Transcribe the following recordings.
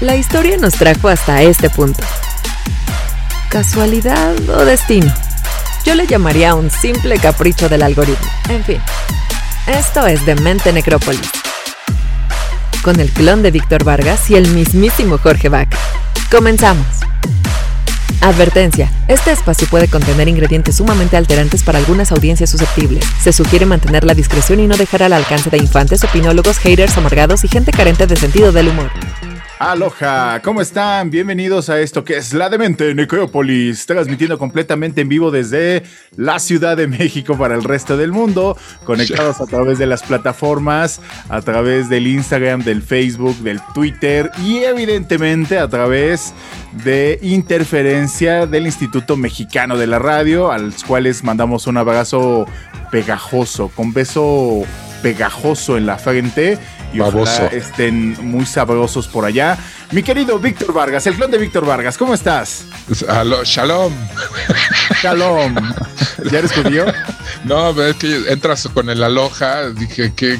La historia nos trajo hasta este punto. ¿Casualidad o destino? Yo le llamaría un simple capricho del algoritmo. En fin, esto es Demente Necrópolis. Con el clon de Víctor Vargas y el mismísimo Jorge Bach. Comenzamos. Advertencia. Este espacio puede contener ingredientes sumamente alterantes para algunas audiencias susceptibles. Se sugiere mantener la discreción y no dejar al alcance de infantes, opinólogos, haters amargados y gente carente de sentido del humor. Aloha, ¿cómo están? Bienvenidos a esto que es La Demente Necrópolis, transmitiendo completamente en vivo desde la Ciudad de México para el resto del mundo, conectados a través de las plataformas, a través del Instagram, del Facebook, del Twitter y evidentemente a través de interferencia del Instituto Mexicano de la Radio, a los cuales mandamos un abrazo pegajoso, con beso pegajoso en la frente y ojalá estén muy sabrosos por allá. Mi querido Víctor Vargas, el clon de Víctor Vargas, ¿cómo estás? shalom. Shalom. ¿Ya eres judío? No, es que entras con el aloja, dije que...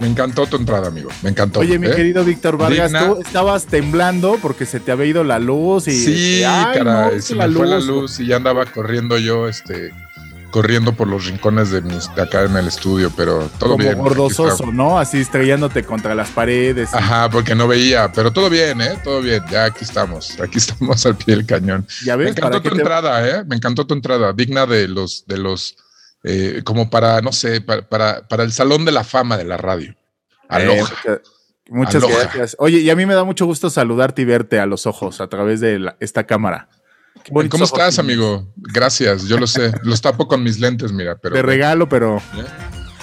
Me encantó tu entrada, amigo. Me encantó. Oye, mi ¿eh? querido Víctor Vargas, tú estabas temblando porque se te había ido la luz y. Sí, se me fue la luz y ya andaba corriendo yo, este, corriendo por los rincones de, mis, acá en el estudio, pero todo bien. Como gordososo, ¿no? Así estrellándote contra las paredes. Ajá, porque no veía, pero todo bien, ¿eh? Todo bien, ya aquí estamos, aquí estamos al pie del cañón. ¿Ya ves, Me encantó tu entrada, ¿eh? Me encantó tu entrada, digna de los, de los, eh, como para, no sé, para, para, el Salón de la Fama de la radio. Aloha. muchas gracias. Oye, y a mí me da mucho gusto saludarte y verte a los ojos a través de esta cámara. ¿Cómo estás, amigo? Gracias, yo lo sé. Los tapo con mis lentes, mira. Pero, de regalo, pero. ¿Eh?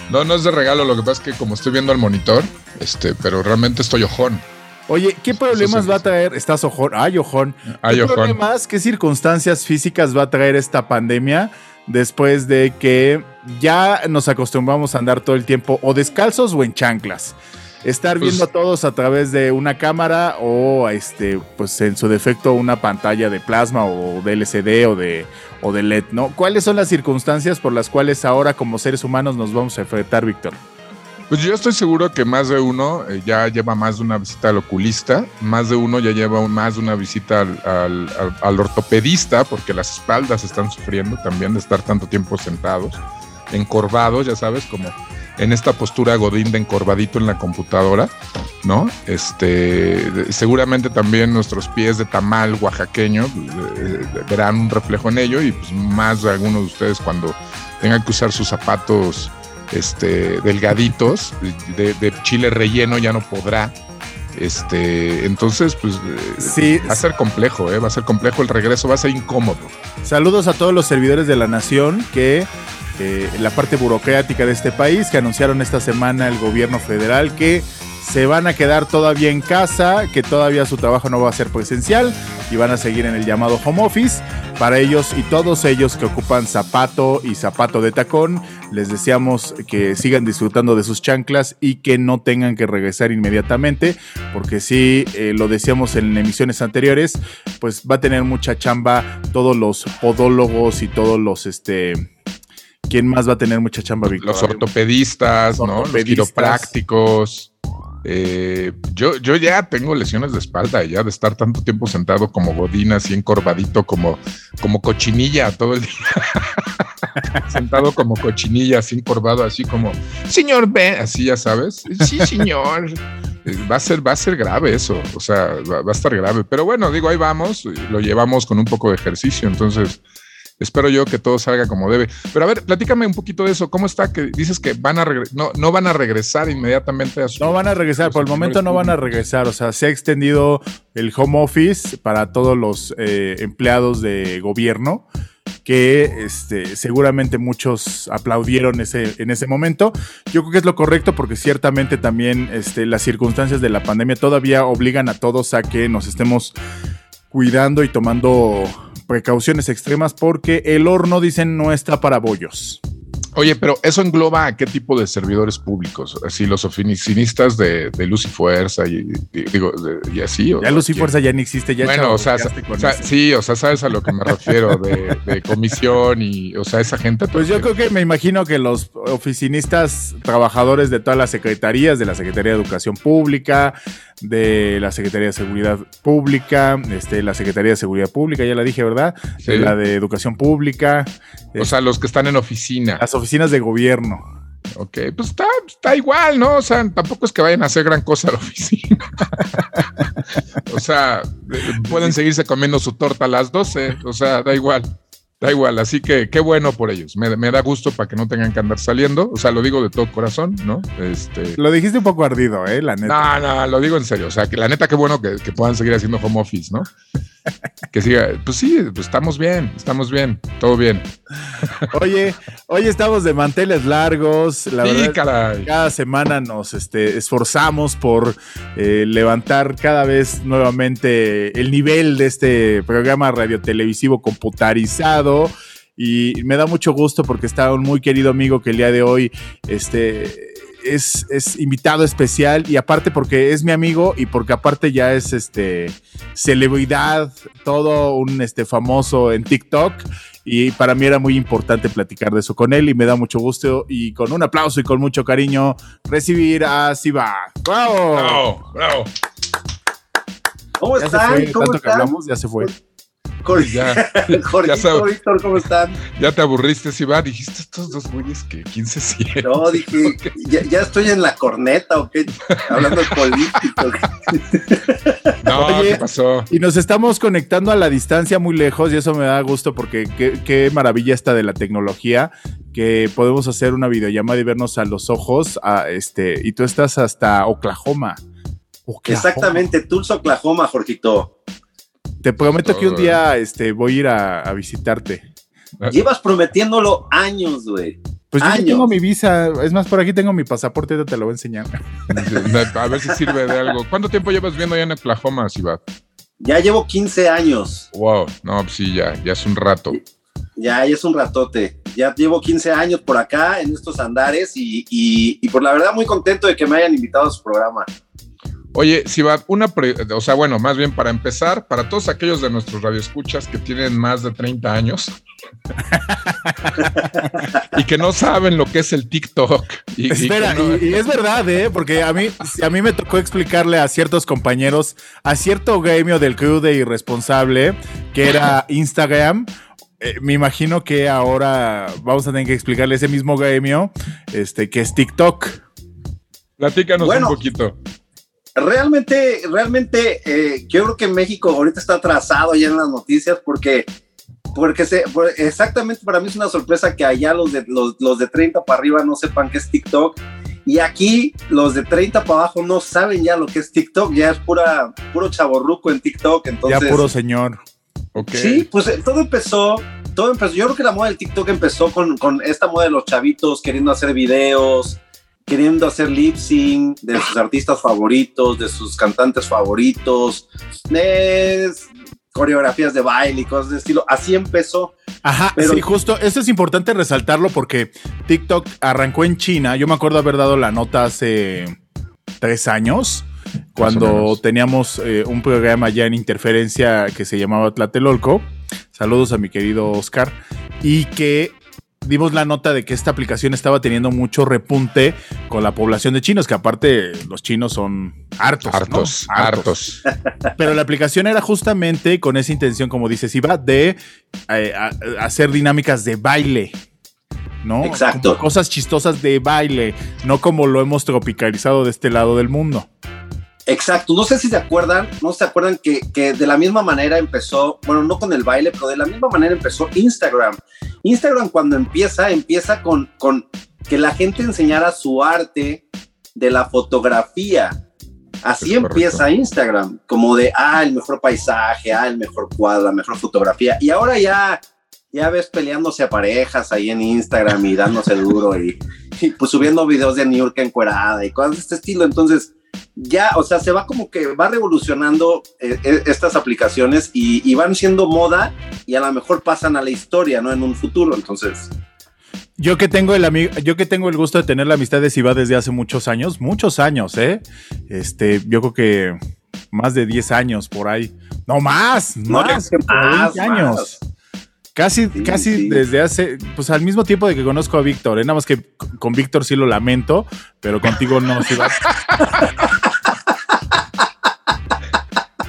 No, no es de regalo. Lo que pasa es que como estoy viendo el monitor, este, pero realmente estoy ojón. Oye, ¿qué problemas va a traer? Estás ojón. Ay, ojón. ¿Qué problemas, qué circunstancias físicas va a traer esta pandemia después de que ya nos acostumbramos a andar todo el tiempo o descalzos o en chanclas? Estar pues viendo a todos a través de una cámara o este pues en su defecto una pantalla de plasma o de LCD o de o de LED, ¿no? ¿Cuáles son las circunstancias por las cuales ahora como seres humanos nos vamos a enfrentar, Víctor? Pues yo estoy seguro que más de uno eh, ya lleva más de una visita al oculista, más de uno ya lleva más de una visita al, al ortopedista, porque las espaldas están sufriendo también de estar tanto tiempo sentados, encorvados, ya sabes, como en esta postura godín de encorvadito en la computadora, ¿no? Este, seguramente también nuestros pies de tamal oaxaqueño eh, verán un reflejo en ello y pues más de algunos de ustedes cuando tengan que usar sus zapatos este, delgaditos de, chile relleno ya no podrá. Este, entonces, pues sí, va a ser complejo, ¿eh? va a ser complejo el regreso, va a ser incómodo. Saludos a todos los servidores de la nación que eh, la parte burocrática de este país, que anunciaron esta semana el gobierno federal que se van a quedar todavía en casa, que todavía su trabajo no va a ser presencial y van a seguir en el llamado home office. Para ellos y todos ellos que ocupan zapato y zapato de tacón, les deseamos que sigan disfrutando de sus chanclas y que no tengan que regresar inmediatamente, porque si eh, lo decíamos en emisiones anteriores, pues va a tener mucha chamba todos los podólogos y todos los este ¿Quién más va a tener mucha chamba, Víctor? Los ortopedistas, ¿no? Los quiroprácticos. Eh, yo, yo ya tengo lesiones de espalda, ya de estar tanto tiempo sentado como godina, así encorvadito, como, como cochinilla todo el día. sentado como cochinilla, así encorvado, así como, señor B, así ya sabes. Sí, señor. va a ser, va a ser grave eso, o sea, va, va, a estar grave. Pero bueno, digo, ahí vamos, lo llevamos con un poco de ejercicio, entonces espero yo que todo salga como debe. Pero a ver, platícame un poquito de eso. ¿Cómo está que dices que van a no, no van a regresar inmediatamente a su... No van a regresar, por el momento no van a regresar. O sea, se ha extendido el home office para todos los eh, empleados de gobierno que este, seguramente muchos aplaudieron ese, en ese momento. Yo creo que es lo correcto porque ciertamente también este, las circunstancias de la pandemia todavía obligan a todos a que nos estemos cuidando y tomando precauciones extremas porque el horno, dicen, no está para bollos. Oye, pero eso engloba a qué tipo de servidores públicos, así los oficinistas de, luz y fuerza y, digo y así. ya luz y fuerza ya no existe, ya. Bueno, o sea, sí, o sea, sabes a lo que me refiero de, comisión y, o sea, esa gente. Pues yo creo que me imagino que los oficinistas, trabajadores de todas las secretarías, de la Secretaría de Educación Pública, de la Secretaría de Seguridad Pública, este, la Secretaría de Seguridad Pública, ya la dije, ¿verdad? De la de Educación Pública. O sea, los que están en oficina. Las oficinas de gobierno. Ok, pues está, está igual, ¿no? O sea, tampoco es que vayan a hacer gran cosa a la oficina. o sea, pueden seguirse comiendo su torta a las 12, o sea, da igual. Da igual, así que qué bueno por ellos. Me, da gusto para que no tengan que andar saliendo. O sea, lo digo de todo corazón, ¿no? Este... Lo dijiste un poco ardido, ¿eh? La neta. No, no, lo digo en serio. O sea, que la neta, qué bueno que, que puedan seguir haciendo home office, ¿no? que siga, pues sí, pues estamos bien, estamos bien, todo bien. Oye, hoy estamos de manteles largos, la verdad, cada semana nos este, esforzamos por eh, levantar cada vez nuevamente el nivel de este programa radiotelevisivo computarizado y me da mucho gusto porque está un muy querido amigo que el día de hoy este es, invitado especial y aparte porque es mi amigo y porque aparte ya es este celebridad, todo un este famoso en TikTok y para mí era muy importante platicar de eso con él y me da mucho gusto y con un aplauso y con mucho cariño recibir a Siva. ¡Bravo! ¡Bravo! ¿Cómo están? ¿Cómo están? hablamos, ya se fue. Ya, ya Víctor, ¿cómo están? Ya te aburriste, si va, dijiste estos dos güeyes que 15 sienten. No, dije, ya, estoy en la corneta, ¿o qué? Hablando de político. no, ¿qué pasó? Y nos estamos conectando a la distancia muy lejos y eso me da gusto porque qué, maravilla está de la tecnología que podemos hacer una videollamada y vernos a los ojos, a este, y tú estás hasta Oklahoma. Exactamente, Tulsa, Oklahoma, Jorgito. Te prometo que un día este, voy a ir a, visitarte. Llevas prometiéndolo años, güey. Pues yo tengo mi visa, es más, por aquí tengo mi pasaporte, te lo voy a enseñar. A ver si sirve de algo. ¿Cuánto tiempo llevas viendo allá en Oklahoma, Sibat? Ya llevo 15 años. Wow, no, pues sí, ya, ya es un rato. Ya, ya es un ratote. Ya llevo 15 años por acá en estos andares y, y, y por la verdad muy contento de que me hayan invitado a su programa. Oye, si va una, o sea, bueno, más bien para empezar, para todos aquellos de nuestros radioescuchas que tienen más de 30 años y que no saben lo que es el TikTok. Y, Espera, y, es verdad, ¿eh? Porque a mí, a mí me tocó explicarle a ciertos compañeros, a cierto gremio del crew de Irresponsable, que era Instagram, eh, me imagino que ahora vamos a tener que explicarle ese mismo gremio, este, que es TikTok. Platícanos un poquito. Realmente, realmente, eh, yo creo que México ahorita está atrasado ya en las noticias porque, porque se, exactamente para mí es una sorpresa que allá los de, los, de 30 para arriba no sepan qué es TikTok. Y aquí los de 30 para abajo no saben ya lo que es TikTok, ya es pura, puro chaborruco en TikTok. Entonces, ya puro señor. Sí, pues eh, todo empezó, todo empezó. Yo creo que la moda del TikTok empezó con, con esta moda de los chavitos queriendo hacer videos, queriendo hacer lip sync de sus artistas favoritos, de sus cantantes favoritos, coreografías de baile y cosas de estilo. Así empezó. Ajá, pero, sí, justo, eso es importante resaltarlo porque TikTok arrancó en China. Yo me acuerdo haber dado la nota hace tres años, cuando teníamos eh, un programa ya en interferencia que se llamaba Tlatelolco. Saludos a mi querido Oscar. Y que dimos la nota de que esta aplicación estaba teniendo mucho repunte con la población de chinos, que aparte los chinos son hartos. Hartos, hartos. Pero la aplicación era justamente con esa intención, como dices, iba de eh, hacer dinámicas de baile. ¿no? Exacto. cosas chistosas de baile, no como lo hemos tropicalizado de este lado del mundo. Exacto, no sé si se acuerdan, no se acuerdan que, que, de la misma manera empezó, bueno, no con el baile, pero de la misma manera empezó Instagram. Instagram cuando empieza, empieza con, con que la gente enseñara su arte de la fotografía. Así empieza Instagram, como de, ah, el mejor paisaje, ah, el mejor cuadro, la mejor fotografía. Y ahora ya, ya ves peleándose a parejas ahí en Instagram y dándose duro y, y pues subiendo videos de New York encuerada y cosas de este estilo. Entonces, ya, o sea, se va como que va revolucionando eh, eh, estas aplicaciones y, van siendo moda y a lo mejor pasan a la historia, ¿no? En un futuro, entonces. Yo que tengo el amigo, yo que tengo el gusto de tener la amistad de Siva desde hace muchos años, muchos años, ¿eh? Este, yo creo que más de 10 años por ahí. No más, No, más, más, 20 años. más. Casi, Sí, casi sí. desde hace, pues al mismo tiempo de que conozco a Víctor, ¿eh? nada más que con con Víctor sí lo lamento, pero contigo no, Siva.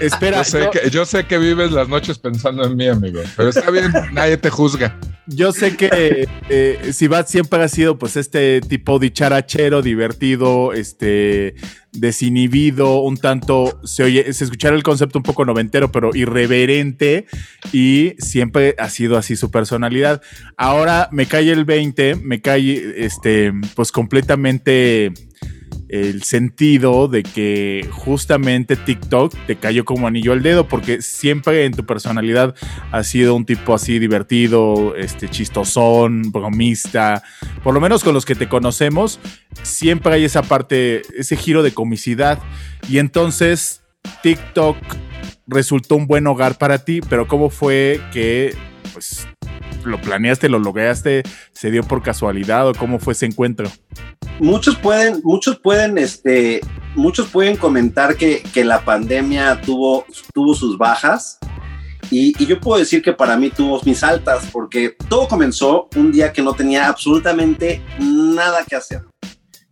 Espera, Yo sé, yo- que, yo sé que vives las noches pensando en mí, amigo. Pero está bien, nadie te juzga. Yo sé que eh, Sibat siempre ha sido pues este tipo dicharachero, divertido, este desinhibido, un tanto, se oye, se escuchara el concepto un poco noventero, pero irreverente y siempre ha sido así su personalidad. Ahora me cae el 20, me cae este pues completamente el sentido de que justamente TikTok te cayó como anillo al dedo porque siempre en tu personalidad has sido un tipo así divertido, este chistosón, bromista, por lo menos con los que te conocemos, siempre hay esa parte, ese giro de comicidad. Y entonces TikTok resultó un buen hogar para ti, pero ¿cómo fue que pues lo planeaste, lo lograste, se dio por casualidad o cómo fue ese encuentro? muchos pueden, muchos pueden, este, muchos pueden comentar que, que la pandemia tuvo, tuvo sus bajas. Y, yo puedo decir que para mí tuvo mis altas, porque todo comenzó un día que no tenía absolutamente nada que hacer.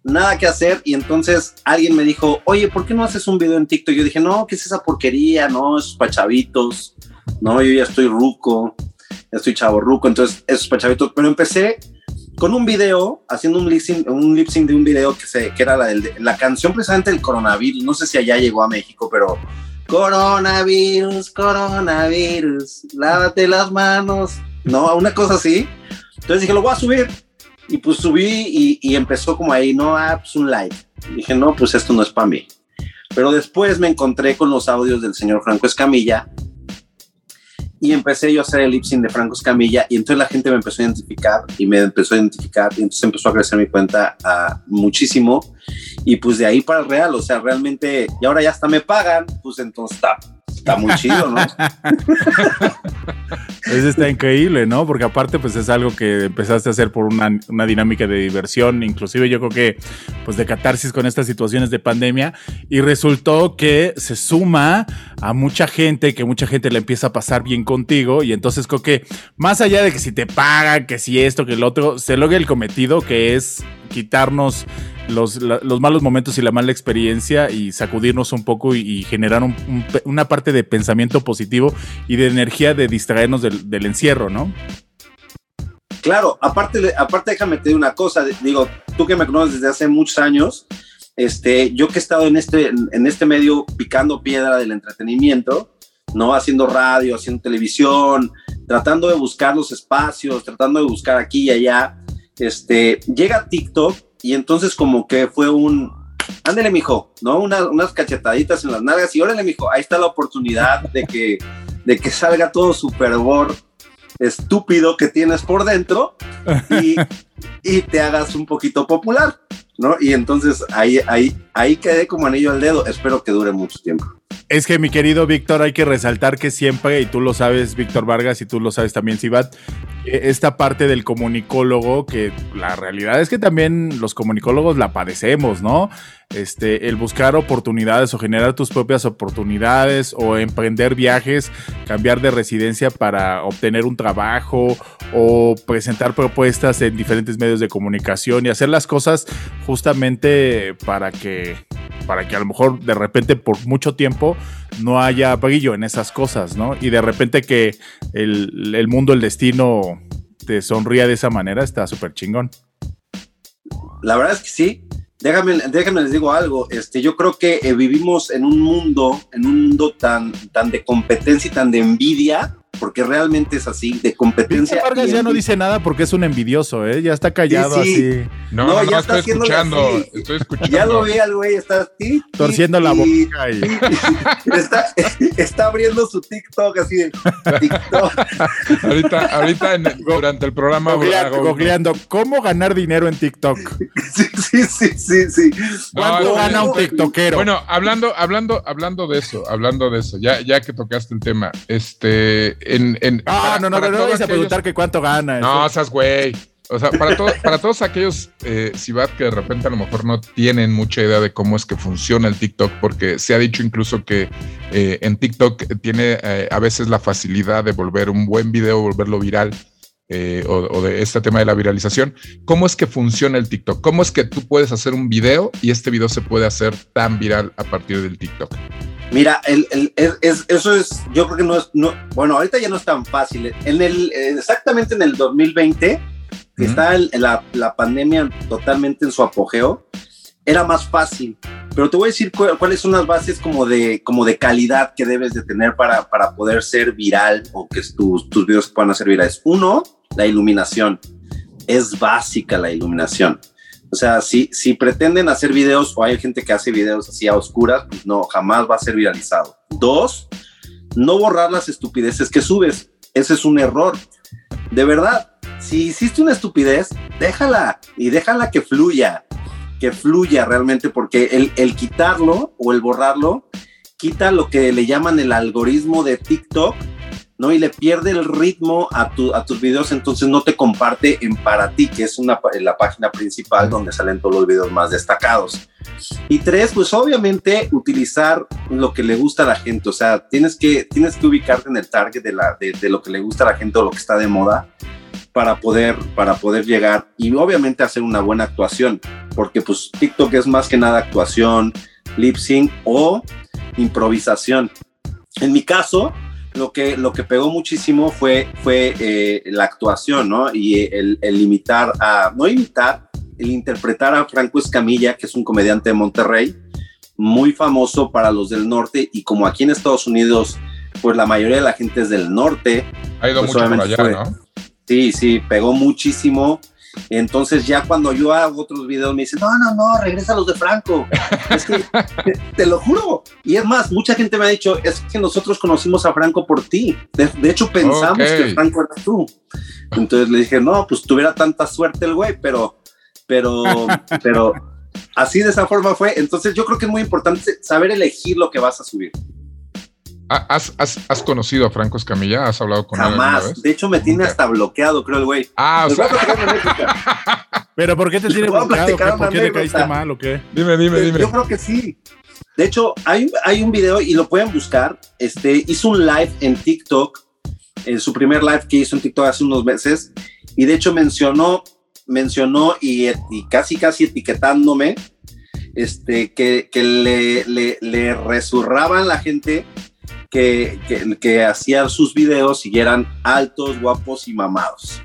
Nada que hacer. Y entonces alguien me dijo, oye, ¿por qué no haces un video en TikTok? Yo dije, no, ¿qué es esa porquería? No, esos pachavitos. No, yo ya estoy ruco. Ya estoy chavo ruco. Entonces, esos pachavitos. Pero empecé con un video, haciendo un lip sync, un lip sync de un video que, se, que era la, del- la canción precisamente del coronavirus. No sé si allá llegó a México, pero coronavirus, coronavirus, lávate las manos. No, una cosa así. Entonces dije, lo voy a subir. Y pues subí y, y empezó como ahí, no, ah, pues un live. Dije, no, pues esto no es para mí. Pero después me encontré con los audios del señor Franco Escamilla y empecé yo a hacer el lip sync de Franco Escamilla y entonces la gente me empezó a identificar y me empezó a identificar y entonces empezó a crecer mi cuenta ah, muchísimo y pues de ahí para el real, o sea, realmente y ahora ya hasta me pagan, pues entonces está, está muy chido, ¿no? Eso está increíble, ¿no? Porque aparte, pues es algo que empezaste a hacer por una, una dinámica de diversión, inclusive yo creo que, pues de catarsis con estas situaciones de pandemia, y resultó que se suma a mucha gente, que mucha gente le empieza a pasar bien contigo, y entonces creo que, más allá de que si te pagan, que si esto, que el otro, se logra el cometido, que es quitarnos los, malos momentos y la mala experiencia y sacudirnos un poco y, generar una parte de pensamiento positivo y de energía de distraernos del, del encierro, ¿no? Claro, aparte, aparte déjame te digo una cosa, digo, tú que me conoces desde hace muchos años, este, yo que he estado en este, en este medio picando piedra del entretenimiento, ¿no? Haciendo radio, haciendo televisión, tratando de buscar los espacios, tratando de buscar aquí y allá, este, llega TikTok y entonces como que fue un, ándale mijo, ¿no? Una- unas cachetaditas en las nalgas y órale mijo, ahí está la oportunidad de que, de que salga todo su fervor estúpido que tienes por dentro y, y te hagas un poquito popular, ¿no? Y entonces ahí, ahí, ahí quedé como anillo al dedo. Espero que dure mucho tiempo. Es que mi querido Víctor, hay que resaltar que siempre, y tú lo sabes, Víctor Vargas, y tú lo sabes también, Sibat, eh, esta parte del comunicólogo, que la realidad es que también los comunicólogos la padecemos, ¿no? Este, el buscar oportunidades o generar tus propias oportunidades o emprender viajes, cambiar de residencia para obtener un trabajo o presentar propuestas en diferentes medios de comunicación y hacer las cosas justamente para que para que a lo mejor de repente por mucho tiempo no haya brillo en esas cosas, ¿no? Y de repente que el, el mundo, el destino te sonría de esa manera, está súper chingón. La verdad es que sí. Déjame, déjame les digo algo. Este, yo creo que eh, vivimos en un mundo, en un mundo tan, tan de competencia y tan de envidia, porque realmente es así, de competencia. Vargas ya no dice nada porque es un envidioso, ¿eh? Ya está callado Sí, sí. así, No, No, no, ya no, está estoy escuchando. así. Estoy escuchando. Ya lo vi al güey, está ti, torciendo la boca y... está, está abriendo su TikTok así de TikTok. Ahorita, ahorita en- durante el programa googleando, ¿cómo ganar dinero en TikTok? Sí, sí, sí, sí, sí. ¿Cuánto No, gana un tiktokero? Bueno, hablando, hablando, hablando de eso, hablando de eso, ya, ya que tocaste el tema, este, en, en ah, para- no, no, no, no vayas a preguntar que cuánto gana. No, Eso- seas güey. O sea, para, para todos aquellos eh, que de repente a lo mejor no tienen mucha idea de cómo es que funciona el TikTok, porque se ha dicho incluso que eh, en TikTok tiene eh, a veces la facilidad de volver un buen video, volverlo viral. Eh, o, de este tema de la viralización. ¿Cómo es que funciona el TikTok? ¿Cómo es que tú puedes hacer un video y este video se puede hacer tan viral a partir del TikTok? Mira, el, eso es, yo creo que no es, no, bueno, ahorita ya no es tan fácil. En el, exactamente en el 2020, que está la, la, pandemia totalmente en su apogeo, era más fácil. Pero te voy a decir cuáles son las bases como de, como de calidad que debes de tener para, para poder ser viral o que tus, tus videos puedan ser virales. Uno, la iluminación. Es básica la iluminación. O sea, si, si pretenden hacer videos o hay gente que hace videos así a oscuras, pues no, jamás va a ser viralizado. Dos, no borrar las estupideces que subes. Ese es un error. De verdad, si hiciste una estupidez, déjala y déjala que fluya, que fluya realmente, porque el, el quitarlo o el borrarlo quita lo que le llaman el algoritmo de TikTok ¿no? Y le pierde el ritmo a, a tus videos, entonces no te comparte en para ti, que es una, la página principal donde salen todos los videos más destacados. Y tres, pues obviamente utilizar lo que le gusta a la gente, o sea, tienes que, tienes que ubicarte en el target de, la, de lo que le gusta a la gente o lo que está de moda para poder, para poder llegar y obviamente hacer una buena actuación, porque pues TikTok es más que nada actuación, lip sync o improvisación. En mi caso, lo que, lo que pegó muchísimo fue, fue eh, la actuación, ¿no? Y el, el, imitar a, no imitar, el interpretar a Franco Escamilla, que es un comediante de Monterrey, muy famoso para los del norte, y como aquí en Estados Unidos, pues la mayoría de la gente es del norte. Ha ido pues mucho por allá, ¿no? Sí, sí, pegó muchísimo. Entonces ya cuando yo hago otros videos me dicen, no, no, no, regresa a los de Franco. es que, te, lo juro. Y es más, mucha gente me ha dicho, es que nosotros conocimos a Franco por ti. De, hecho pensamos que Franco eras tú. Entonces le dije, no, pues tuviera tanta suerte el güey, pero, pero, pero así de esa forma fue. Entonces yo creo que es muy importante saber elegir lo que vas a subir. ¿Has, has, has conocido a Franco Escamilla? ¿Has hablado con él? Jamás. De hecho, me tiene hasta bloqueado, creo el güey. Ah, o sea. Pero ¿por qué te tiene bloqueado? ¿Por qué le caíste mal o qué? Dime, dime, dime. Yo creo que sí. De hecho, hay, hay un video y lo pueden buscar. Este hizo un live en TikTok, en su primer live que hizo en TikTok hace unos meses, y de hecho mencionó, mencionó y, y casi casi etiquetándome, este, que, que le, le, le resurraban la gente que, que, hacían sus videos y eran altos, guapos y mamados.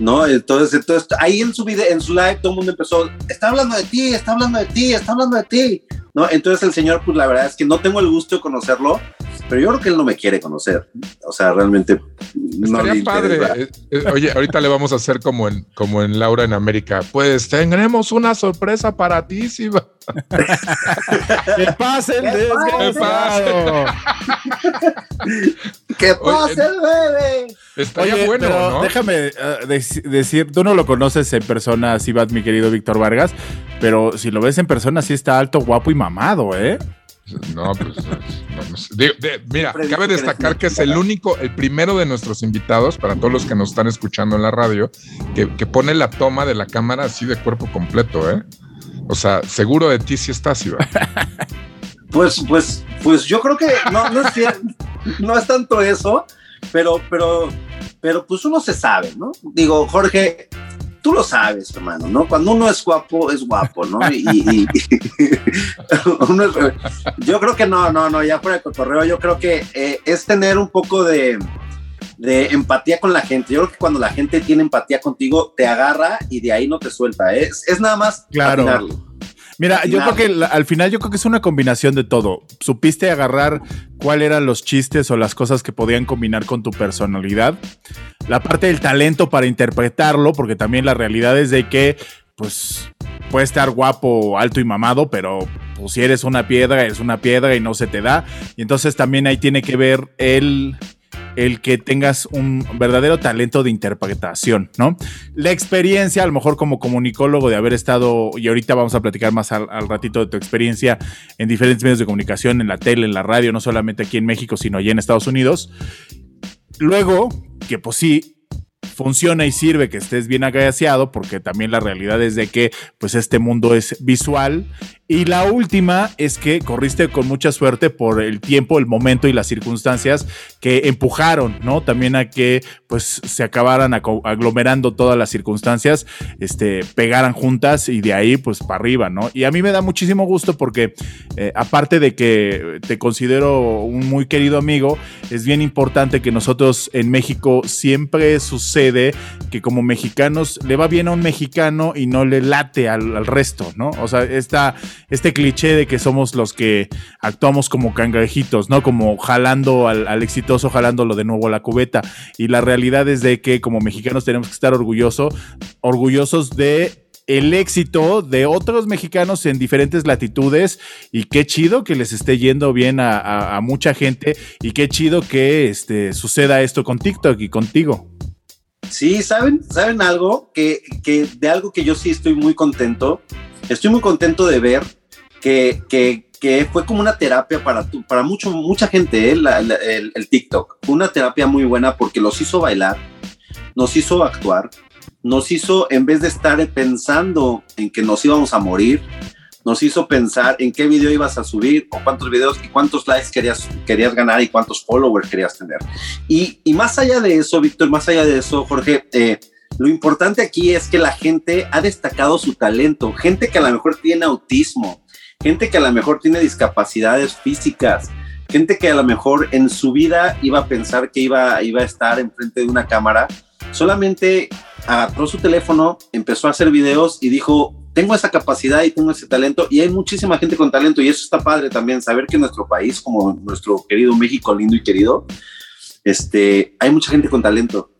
¿No? Entonces, entonces ahí en su video, en su live, todo el mundo empezó, está hablando de ti, está hablando de ti, está hablando de ti. ¿No? Entonces el señor, pues la verdad es que no tengo el gusto de conocerlo, pero yo creo que él no me quiere conocer. O sea, realmente no le padre. Eh, eh, oye, ahorita le vamos a hacer como en, como en Laura en América. Pues tendremos una sorpresa para ti, Siva. que pase el desgraciado. que pase el bebé. Estaría bueno, ¿no? Déjame uh, decir, tú no lo conoces en persona, Sibat, mi querido Víctor Vargas, pero si lo ves en persona, sí está alto, guapo y mamado, ¿eh? No, pues no, mira, cabe destacar que es el único, el primero de nuestros invitados, para todos los que nos están escuchando en la radio, que, pone la toma de la cámara así de cuerpo completo, ¿eh? O sea, seguro de ti sí estás, Iván. Pues, pues, pues yo creo que no, no es no es tanto eso, pero, pero, pero pues uno se sabe, ¿no? Digo, Jorge, tú lo sabes, hermano, ¿no? Cuando uno es guapo, es guapo, ¿no? Y, yo creo que no, no, no, ya fuera de cotorreo, yo creo que eh, es tener un poco de, de, empatía con la gente. Yo creo que cuando la gente tiene empatía contigo, te agarra y de ahí no te suelta. ¿eh? Es, es nada más claro. Mira, yo creo que al final yo creo que es una combinación de todo. Supiste agarrar cuáles eran los chistes o las cosas que podían combinar con tu personalidad. La parte del talento para interpretarlo, porque también la realidad es de que, pues, puede estar guapo, alto y mamado, pero pues si eres una piedra, eres una piedra y no se te da. Y entonces también ahí tiene que ver el el que tengas un verdadero talento de interpretación, ¿no? La experiencia, a lo mejor como comunicólogo de haber estado, y ahorita vamos a platicar más al, ratito de tu experiencia en diferentes medios de comunicación, en la tele, en la radio, no solamente aquí en México, sino allá en Estados Unidos. Luego, que pues sí, funciona y sirve que estés bien agaseado, porque también la realidad es de que pues este mundo es visual y la última es que corriste con mucha suerte por el tiempo, el momento y las circunstancias que empujaron, ¿no? También a que pues se acabaran aglomerando todas las circunstancias, este, pegaran juntas y de ahí pues para arriba, ¿no? Y a mí me da muchísimo gusto porque eh, aparte de que te considero un muy querido amigo, es bien importante que nosotros en México siempre sucede que como mexicanos le va bien a un mexicano y no le late al, al resto, ¿no? O sea, esta este cliché de que somos los que actuamos como cangrejitos, ¿no? Como jalando al, exitoso, jalándolo de nuevo a la cubeta. Y la realidad es de que como mexicanos tenemos que estar orgulloso, orgullosos de el éxito de otros mexicanos en diferentes latitudes y qué chido que les esté yendo bien a, mucha gente y qué chido que este, suceda esto con TikTok y contigo. Sí, ¿saben, ¿saben algo? Que, que de algo que yo sí estoy muy contento estoy muy contento de ver que, que, fue como una terapia para, para mucho, mucha gente, ¿eh? el, el, TikTok. Una terapia muy buena porque los hizo bailar, nos hizo actuar, nos hizo, en vez de estar pensando en que nos íbamos a morir, nos hizo pensar en qué video ibas a subir o cuántos videos y cuántos likes querías, querías ganar y cuántos followers querías tener. Y, y más allá de eso, Víctor, más allá de eso, Jorge, eh, lo importante aquí es que la gente ha destacado su talento, gente que a lo mejor tiene autismo, gente que a lo mejor tiene discapacidades físicas, gente que a lo mejor en su vida iba a pensar que iba, iba a estar enfrente de una cámara, solamente agarró su teléfono, empezó a hacer videos y dijo, tengo esa capacidad y tengo ese talento y hay muchísima gente con talento y eso está padre también, saber que nuestro país, como nuestro querido México lindo y querido, este, hay mucha gente con talento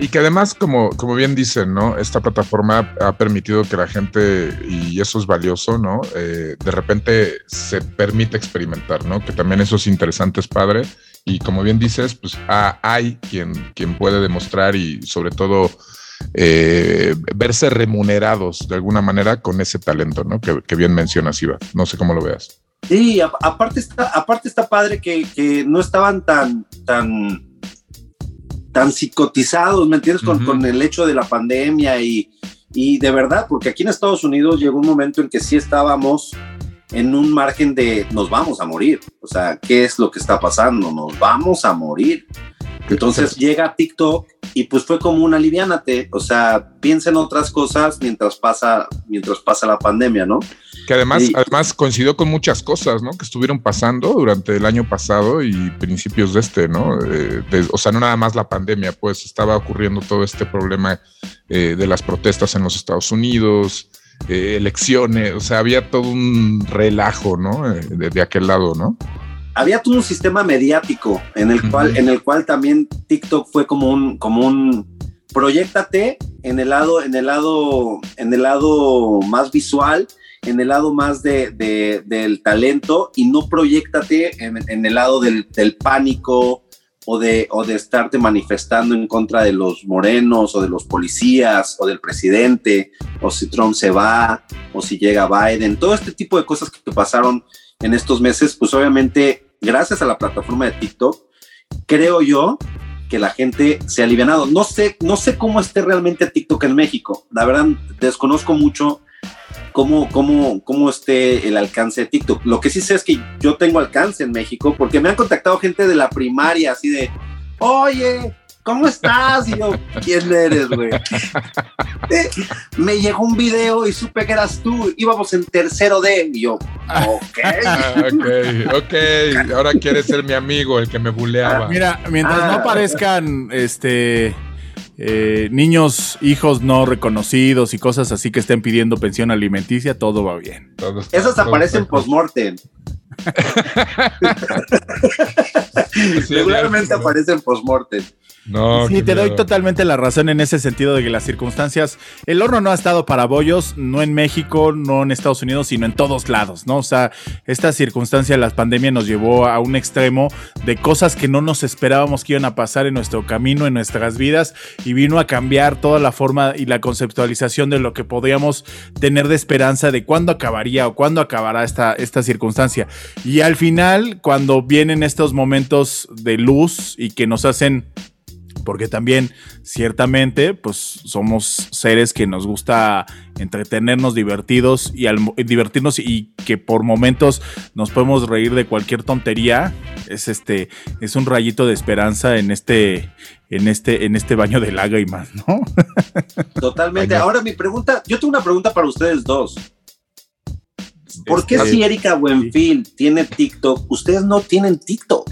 y que además, como, como bien dicen, ¿no? Esta plataforma ha permitido que la gente, y eso es valioso, ¿no? Eh, de repente se permite experimentar, ¿no? Que también eso es interesante, es padre. Y como bien dices, pues hay quien, quien puede demostrar y sobre todo eh, verse remunerados de alguna manera con ese talento, ¿no? Que, que bien mencionas, Iba. No sé cómo lo veas. Sí, aparte está, aparte está padre que, que no estaban tan, tan tan psicotizados, ¿me entiendes? Con, el hecho de la pandemia y, y de verdad, porque aquí en Estados Unidos llegó un momento en que sí estábamos en un margen de nos vamos a morir. O sea, ¿qué es lo que está pasando? Nos vamos a morir. Entonces llega TikTok y pues fue como una aliviánate, o sea, piensa en otras cosas mientras pasa, mientras pasa la pandemia, ¿no? Que además, además coincidió con muchas cosas, ¿no? Que estuvieron pasando durante el año pasado y principios de este, ¿no? Eh, o sea, no nada más la pandemia, pues estaba ocurriendo todo este problema eh, de las protestas en los Estados Unidos, eh, elecciones, o sea, había todo un relajo, ¿no? de aquel lado, ¿no? Había todo un sistema mediático en el cual, en el cual también TikTok fue como un, como un proyectate en el lado, en el lado, en el lado más visual, en el lado más de, del talento y no proyectate en, el lado del, pánico o de, o de estarte manifestando en contra de los morenos o de los policías o del presidente o si Trump se va o si llega Biden, todo este tipo de cosas que pasaron en estos meses, pues obviamente gracias a la plataforma de TikTok, creo yo que la gente se ha alivianado. No sé, no sé cómo esté realmente TikTok en México. La verdad, desconozco mucho cómo, cómo, cómo esté el alcance de TikTok. Lo que sí sé es que yo tengo alcance en México porque me han contactado gente de la primaria, así de, oye, ¿cómo estás? Y yo, ¿quién eres, güey? Eh, me llegó un video y supe que eras tú. Íbamos en tercero D. Y yo, ok. ok, ok. Ahora quieres ser mi amigo, el que me buleaba. Mira, mientras no ah. aparezcan este. Eh, niños, hijos no reconocidos y cosas así que estén pidiendo pensión alimenticia, todo va bien. Esos aparecen post-mortem. Seguramente aparecen post-mortem. No, sí, te doy totalmente la razón en ese sentido de que las circunstancias, el horno no ha estado para bollos, no en México, no en Estados Unidos, sino en todos lados, ¿no? O sea, esta circunstancia, la pandemia nos llevó a un extremo de cosas que no nos esperábamos que iban a pasar en nuestro camino, en nuestras vidas, y vino a cambiar toda la forma y la conceptualización de lo que podríamos tener de esperanza de cuándo acabaría o cuándo acabará esta, esta circunstancia. Y al final, cuando vienen estos momentos de luz y que nos hacen porque también ciertamente pues somos seres que nos gusta entretenernos, divertidos y al, divertirnos y que por momentos nos podemos reír de cualquier tontería. Es este es un rayito de esperanza en este en este en este baño de lágrimas, ¿no? Totalmente. Ahora mi pregunta, yo tengo una pregunta para ustedes dos. ¿Por qué si Erika Buenfil tiene TikTok, ustedes no tienen TikTok?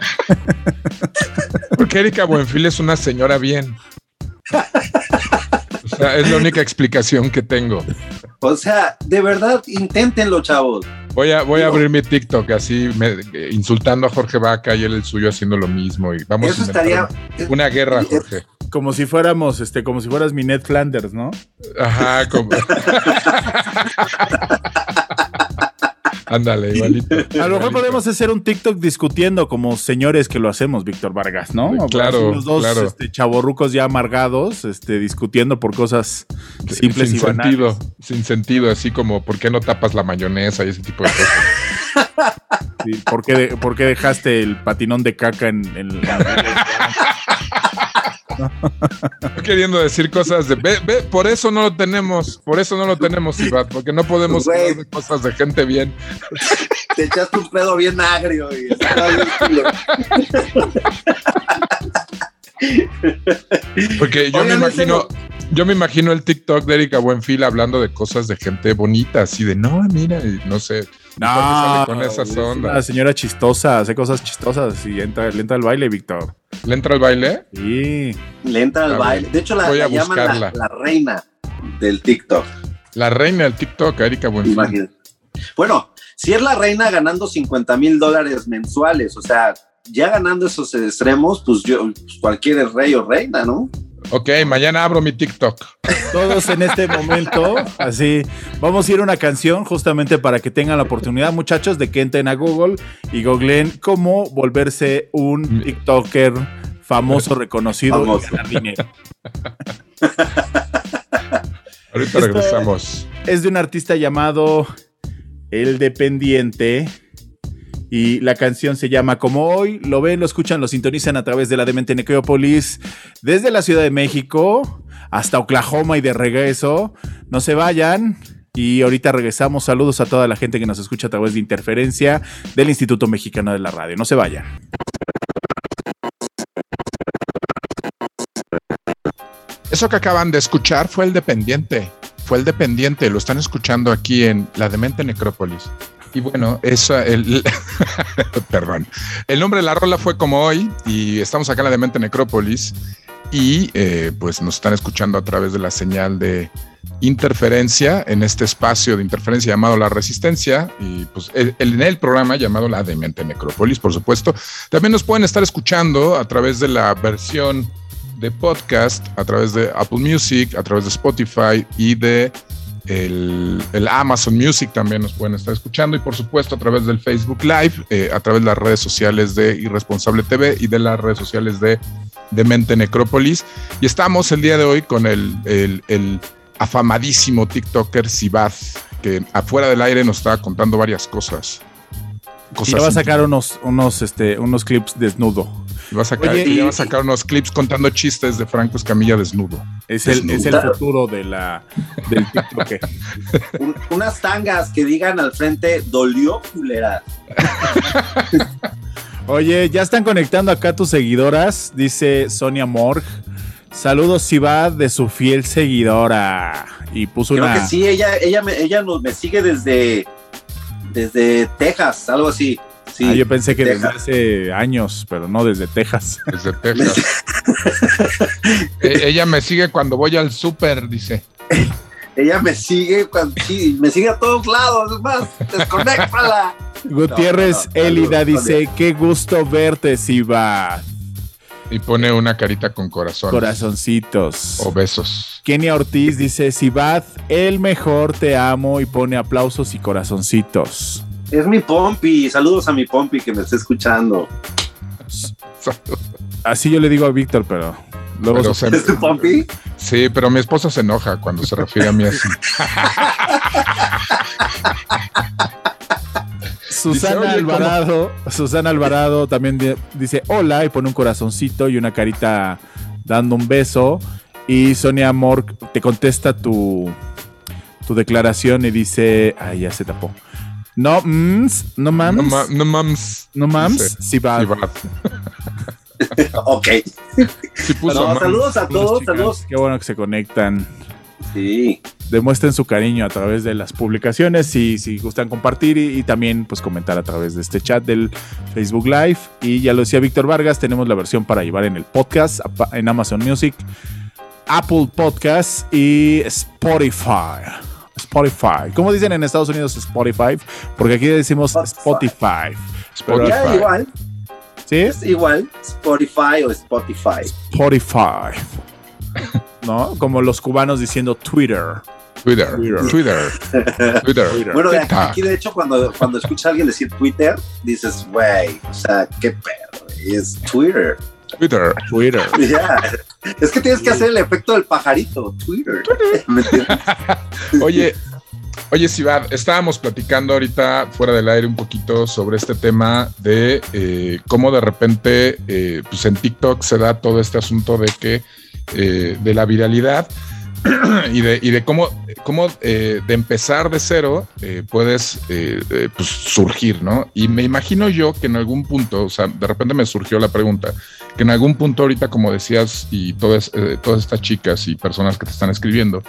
Porque Erika Buenfil es una señora bien. O sea, es la única explicación que tengo. O sea, de verdad, inténtenlo, chavos. Voy a, voy a abrir mi TikTok así, insultando a Jorge Vaca y él el suyo haciendo lo mismo. Y vamos a estaría, una guerra, Jorge. Como si fuéramos, este, como si fueras mi Ned Flanders, ¿no? Ajá, como. Ándale, igualito. A lo mejor podemos hacer un TikTok discutiendo como señores que lo hacemos, Víctor Vargas, ¿no? Claro, los dos claro. Este, chavorrucos ya amargados, este, discutiendo por cosas simples sin y sentido, sin sentido, así como ¿por qué no tapas la mayonesa y ese tipo de cosas? Sí, ¿por, qué, ¿por, qué, dejaste el patinón de caca en, en la... Queriendo decir cosas de ve, ve, por eso no lo tenemos, por eso no lo tenemos, Ibat, porque no podemos hablar de cosas de gente bien. Te echaste un pedo bien agrio y Porque yo Oigan, me imagino, yo me imagino el TikTok de Erika Buenfil hablando de cosas de gente bonita, así de no, mira, y no sé. No, con esa sonda. Una señora chistosa, hace cosas chistosas y entra, le entra al baile, Víctor. ¿Le entra al baile? Sí. Le entra al baile. De hecho, la, la llaman la, la, reina del TikTok. La reina del TikTok, Erika Buenfil. Imagínate. Bueno, si es la reina ganando 50 mil dólares mensuales, o sea, ya ganando esos extremos, pues yo, pues cualquier es rey o reina, ¿no? Ok, mañana abro mi TikTok. Todos en este momento, así, vamos a ir a una canción justamente para que tengan la oportunidad, muchachos, de que entren a Google y googleen cómo volverse un TikToker famoso, reconocido famoso. y ganar dinero. Ahorita Esto regresamos. Es de un artista llamado El Dependiente. Y la canción se llama Como Hoy. Lo ven, lo escuchan, lo sintonizan a través de la Demente Necrópolis. Desde la Ciudad de México hasta Oklahoma y de regreso. No se vayan. Y ahorita regresamos. Saludos a toda la gente que nos escucha a través de interferencia del Instituto Mexicano de la Radio. No se vayan. Eso que acaban de escuchar fue el dependiente. Fue el dependiente. Lo están escuchando aquí en la Demente Necrópolis. Y bueno, eso, el, perdón, el nombre de la rola fue como hoy y estamos acá en la Demente Necrópolis y eh, pues nos están escuchando a través de la señal de interferencia en este espacio de interferencia llamado La Resistencia y pues el, el, en el programa llamado La Demente Necrópolis, por supuesto. También nos pueden estar escuchando a través de la versión de podcast, a través de Apple Music, a través de Spotify y de el, el, Amazon Music también nos pueden estar escuchando y por supuesto a través del Facebook Live, eh, a través de las redes sociales de Irresponsable TV y de las redes sociales de Demente Necrópolis. Y estamos el día de hoy con el, el, el afamadísimo TikToker Sibath, que afuera del aire nos estaba contando varias cosas. cosas y va a sacar unos, unos, este, unos clips desnudo. Y va a sacar, Oye, y va a sacar unos clips contando chistes de Franco Escamilla desnudo. Es el, desnudo. es el futuro de la, del TikTok. Un, unas tangas que digan al frente, dolió culera. Oye, ya están conectando acá tus seguidoras, dice Sonia Morg. Saludos, Sivad, de su fiel seguidora. Y puso Creo una. que sí, ella, ella, me, ella nos, me sigue desde, desde Texas, algo así. Sí, ah, yo pensé que Texas. desde hace años, pero no desde Texas. Desde Texas. eh, ella me sigue cuando voy al súper, dice. ella me sigue cuando sí, me sigue a todos lados, es más, desconéctala. Gutiérrez no, no, Elida dice, qué gusto verte, Siva. Y pone una carita con corazón. Corazoncitos. O besos. Kenia Ortiz dice, Sivad, el mejor, te amo, y pone aplausos y corazoncitos. Es mi Pompi, saludos a mi Pompi que me está escuchando. Así yo le digo a Víctor, pero luego pero se... ¿Es tu Pompi? Sí, pero mi esposa se enoja cuando se refiere a mí así. Susana Alvarado, Susana Alvarado también dice hola y pone un corazoncito y una carita dando un beso. Y Sonia Amor te contesta tu, tu declaración y dice, ay, ya se tapó. No, mms, no mams. No, mams. No mams, sí, va. ok. saludos a todos, saludos. Qué bueno que se conectan. Sí. Demuestren su cariño a través de las publicaciones y si gustan compartir y, también pues comentar a través de este chat del Facebook Live. Y ya lo decía Víctor Vargas, tenemos la versión para llevar en el podcast, en Amazon Music, Apple Podcasts y Spotify. Spotify. ¿Cómo dicen en Estados Unidos Spotify? Porque aquí decimos Spotify. Spotify. igual. ¿Sí? Es igual Spotify o Spotify. Spotify. ¿No? Como los cubanos diciendo Twitter. Twitter, Twitter, Twitter. Bueno, aquí de hecho cuando, cuando escuchas a alguien decir Twitter, dices, güey, o sea, qué perro, es Twitter. Twitter. Twitter. Es que tienes que hacer el efecto del pajarito. Twitter. oye, oye, Sibad, estábamos platicando ahorita fuera del aire un poquito sobre este tema de eh, cómo de repente, eh, pues en TikTok se da todo este asunto de que eh, de la viralidad y, de, y de cómo, cómo de empezar de cero puedes pues surgir, ¿no? Y me imagino yo que en algún punto, o sea, de repente me surgió la pregunta, que en algún punto ahorita, como decías, y todas, eh, todas estas chicas y personas que te están escribiendo,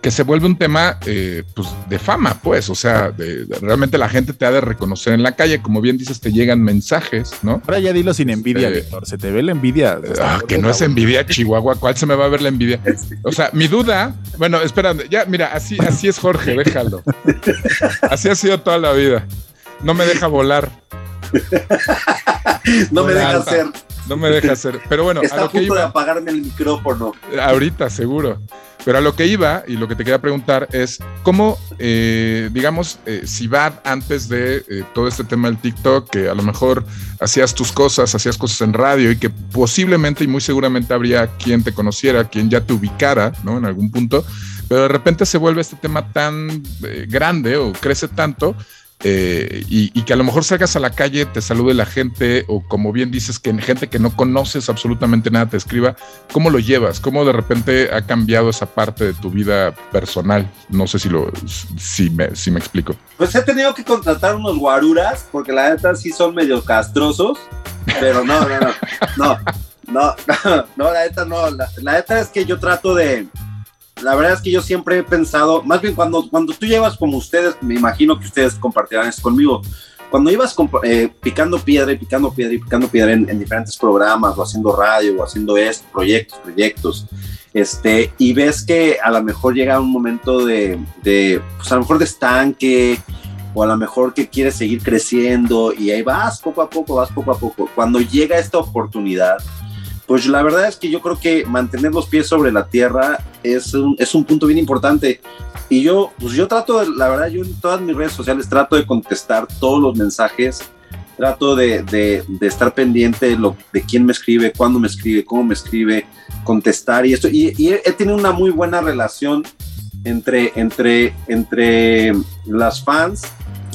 que se vuelve un tema eh, pues, de fama, pues, o sea, de, realmente la gente te ha de reconocer en la calle, como bien dices, te llegan mensajes, ¿no? Ahora ya dilo sin envidia, este, Víctor, se te ve la envidia. Ah, que no es envidia, Chihuahua, ¿cuál se me va a ver la envidia? O sea, mi duda, bueno, espera, ya, mira, así, así es Jorge, déjalo. Así ha sido toda la vida. No me deja volar. no me deja hacer. No me deja hacer. Pero bueno, Está a, lo que iba, de apagarme el micrófono. Ahorita, seguro. Pero a lo que iba y lo que te quería preguntar es cómo, eh, digamos, eh, si va antes de eh, todo este tema del TikTok, que a lo mejor hacías tus cosas, hacías cosas en radio y que posiblemente y muy seguramente habría quien te conociera, quien ya te ubicara, ¿no? En algún punto, pero de repente se vuelve este tema tan grande o crece tanto eh, y, que a lo mejor salgas a la calle, te salude la gente, o como bien dices, que gente que no conoces absolutamente nada te escriba, ¿cómo lo llevas? ¿Cómo de repente ha cambiado esa parte de tu vida personal? No sé si, lo, si, me, si me explico. Pues he tenido que contratar unos guaruras, porque la neta sí son medio castrosos, pero no, no, no, no, no, no, la neta no, la, la neta es que yo trato de la verdad es que yo siempre he pensado, más bien cuando, cuando tú llevas como ustedes, me imagino que ustedes compartirán eso conmigo, cuando ibas eh, picando piedra y picando piedra y picando piedra en, diferentes programas o haciendo radio o haciendo esto, proyectos, proyectos, este, y ves que a lo mejor llega un momento de, de, pues a lo mejor de estanque o a lo mejor que quieres seguir creciendo y ahí vas poco a poco, vas poco a poco. Cuando llega esta oportunidad, pues la verdad es que yo creo que mantener los pies sobre la tierra es un, es un punto bien importante. Y yo, pues yo trato, de, la verdad, yo en todas mis redes sociales trato de contestar todos los mensajes, trato de, de, de estar pendiente de, lo, de quién me escribe, cuándo me escribe, cómo me escribe, contestar y esto. Y, y he, tenido una muy buena relación entre, entre, entre las fans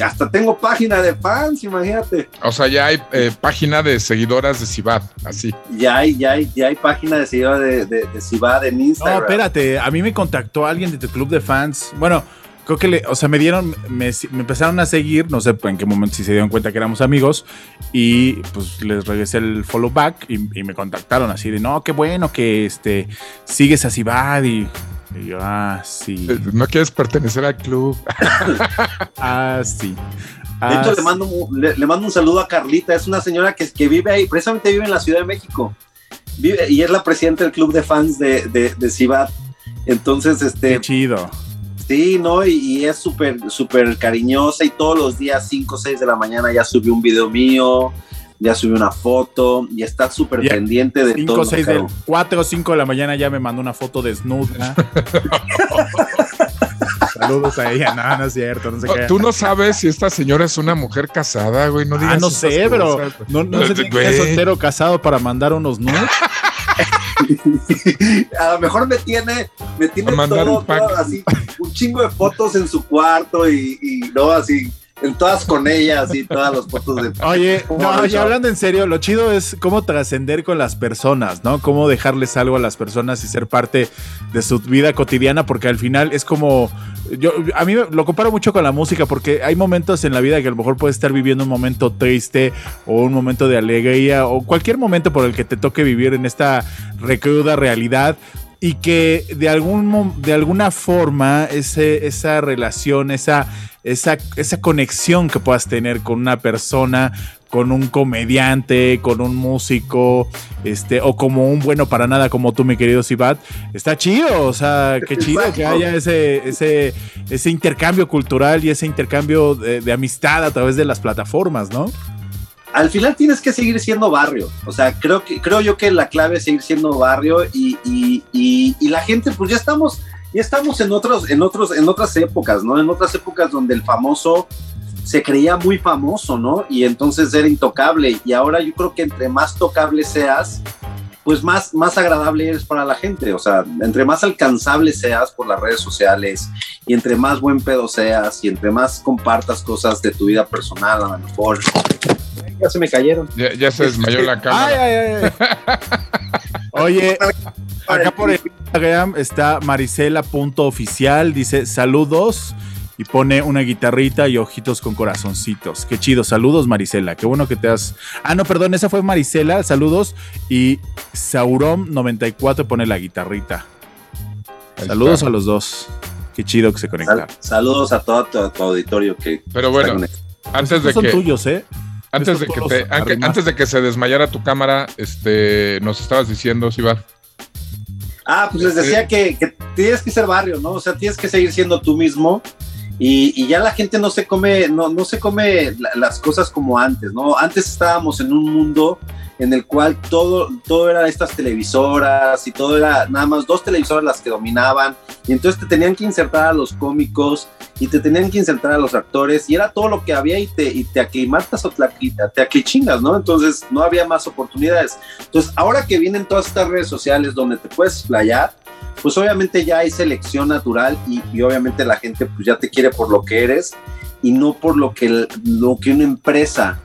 hasta tengo página de fans, imagínate. O sea, ya hay eh, página de seguidoras de Cibad, así. Ya hay, ya hay, ya hay página de seguidoras de, de, de en Instagram. No, espérate, a mí me contactó alguien de tu club de fans. Bueno, creo que le, o sea, me dieron, me, empezaron a seguir, no sé en qué momento si se dieron cuenta que éramos amigos, y pues les regresé el follow back y, me contactaron así de, no, qué bueno que este, sigues a Cibad y y yo, ah, sí. Eh, no quieres pertenecer al club. ah, sí. de hecho, le, mando, le, mando un saludo a Carlita. Es una señora que, que vive ahí, precisamente vive en la Ciudad de México. Vive, y es la presidenta del club de fans de, de, de Cibat. Entonces, este. Qué chido. Sí, ¿no? Y, y es súper, súper cariñosa y todos los días, 5 o 6 de la mañana, ya subió un video mío ya subió una foto y está súper pendiente de todo. 4 o 5 de la mañana ya me mandó una foto desnuda. Saludos a ella, no, no es cierto, no sé qué. Tú no sabes si esta señora es una mujer casada, güey, no digas Ah, no sé, pero no, no sé si es soltero casado para mandar unos nudes. a lo mejor me tiene, me tiene todo, todo, así, un chingo de fotos en su cuarto y, y no así en todas con ellas y todas las fotos de. Oye, no, y hablando en serio, lo chido es cómo trascender con las personas, ¿no? Cómo dejarles algo a las personas y ser parte de su vida cotidiana, porque al final es como. Yo, a mí lo comparo mucho con la música, porque hay momentos en la vida que a lo mejor puedes estar viviendo un momento triste o un momento de alegría o cualquier momento por el que te toque vivir en esta recruda realidad y que de, algún, de alguna forma ese, esa relación, esa, esa, esa conexión que puedas tener con una persona, con un comediante, con un músico, este, o como un bueno para nada como tú, mi querido Sibat, está chido, o sea, qué chido que haya ese, ese, ese intercambio cultural y ese intercambio de, de amistad a través de las plataformas, ¿no? Al final tienes que seguir siendo barrio. O sea, creo, que, creo yo que la clave es seguir siendo barrio y, y, y, la gente, pues ya estamos, ya estamos en, otros, en, otros, en otras épocas, ¿no? En otras épocas donde el famoso se creía muy famoso, ¿no? Y entonces era intocable. Y ahora yo creo que entre más tocable seas, pues más, más agradable eres para la gente. O sea, entre más alcanzable seas por las redes sociales y entre más buen pedo seas y entre más compartas cosas de tu vida personal, a lo mejor ya se me cayeron. Ya, se desmayó la cámara. Oye, acá por Instagram está Marisela.oficial, dice saludos y pone una guitarrita y ojitos con corazoncitos. Qué chido, saludos Marisela, qué bueno que te has... Ah, no, perdón, esa fue Marisela, saludos y Sauron94 pone la guitarrita. saludos a los dos. Qué chido que se conectaron. saludos a todo tu, auditorio que... Pero bueno, antes de son que... tuyos, ¿eh? Antes de, que antes de que se desmayara tu cámara, este, nos estabas diciendo, Sibar. Ah, pues les decía que, tienes que ser barrio, ¿no? O sea, tienes que seguir siendo tú mismo. Y, ya la gente no se come, no, no se come las cosas como antes, ¿no? Antes estábamos en un mundo en el cual todo, todo era estas televisoras y todo era nada más dos televisoras las que dominaban y entonces te tenían que insertar a los cómicos y te tenían que insertar a los actores y era todo lo que había y te, y te aclimatas o te, aclichingas, ¿no? Entonces no había más oportunidades. Entonces ahora que vienen todas estas redes sociales donde te puedes explayar, pues obviamente ya hay selección natural y, obviamente la gente pues ya te quiere por lo que eres y no por lo que, lo que una empresa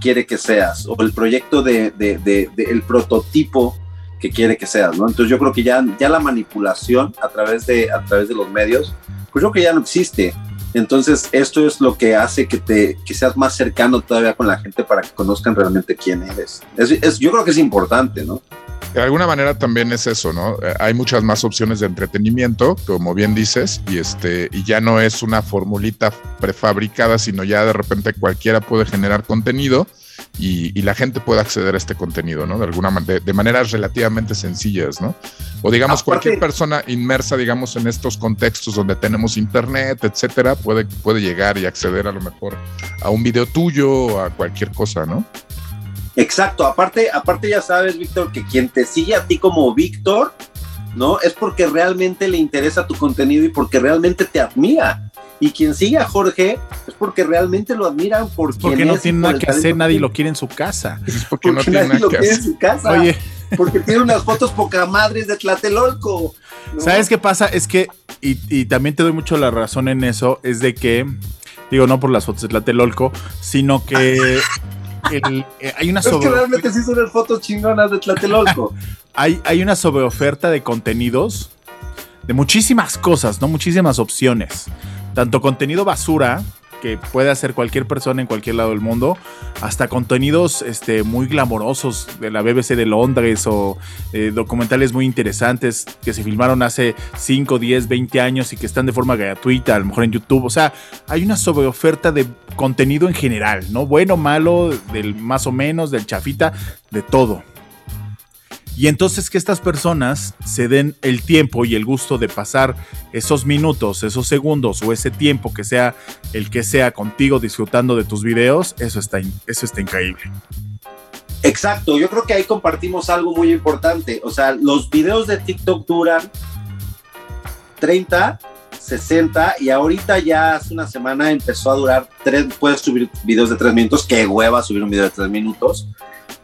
quiere que seas o el proyecto de, de, el prototipo que quiere que seas, ¿no? Entonces yo creo que ya, ya la manipulación a través, de, a través de los medios, pues yo creo que ya no existe. Entonces esto es lo que hace que, te, que seas más cercano todavía con la gente para que conozcan realmente quién eres. Es, es, yo creo que es importante, ¿no? De alguna manera también es eso, ¿no? Eh, hay muchas más opciones de entretenimiento, como bien dices, y este, y ya no es una formulita prefabricada, sino ya de repente cualquiera puede generar contenido y, la gente puede acceder a este contenido, ¿no? De alguna manera, de, maneras relativamente sencillas, ¿no? O digamos, cualquier persona inmersa, digamos, en estos contextos donde tenemos internet, etcétera, puede, puede llegar y acceder a lo mejor a un video tuyo o a cualquier cosa, ¿no? Exacto, aparte, aparte ya sabes, Víctor, que quien te sigue a ti como Víctor, ¿no? Es porque realmente le interesa tu contenido y porque realmente te admira. Y quien sigue a Jorge es porque realmente lo admiran porque, no tiene nada que hacer, nadie lo quiere en su casa. Es porque, no tiene nadie lo quiere en su casa. Oye. Porque tiene unas fotos poca madres de Tlatelolco. ¿Sabes qué pasa? Es que, y, y, también te doy mucho la razón en eso, es de que, digo, no por las fotos de Tlatelolco, sino que Eh, hay una Es que realmente sí son las fotos chingonas de Tlatelolco. hay, hay una sobreoferta de contenidos de muchísimas cosas, ¿no? Muchísimas opciones. Tanto contenido basura, que puede hacer cualquier persona en cualquier lado del mundo, hasta contenidos este, muy glamorosos de la BBC de Londres o eh, documentales muy interesantes que se filmaron hace 5, 10, 20 años y que están de forma gratuita, a lo mejor en YouTube. O sea, hay una sobreoferta de contenido en general, ¿no? Bueno, malo, del más o menos, del chafita, de todo. Y entonces que estas personas se den el tiempo y el gusto de pasar esos minutos, esos segundos o ese tiempo que sea el que sea contigo disfrutando de tus videos, eso está, eso está increíble. Exacto, yo creo que ahí compartimos algo muy importante. O sea, los videos de TikTok duran 30, 60 y ahorita ya hace una semana empezó a durar 3, puedes subir videos de 3 minutos, qué hueva subir un video de 3 minutos,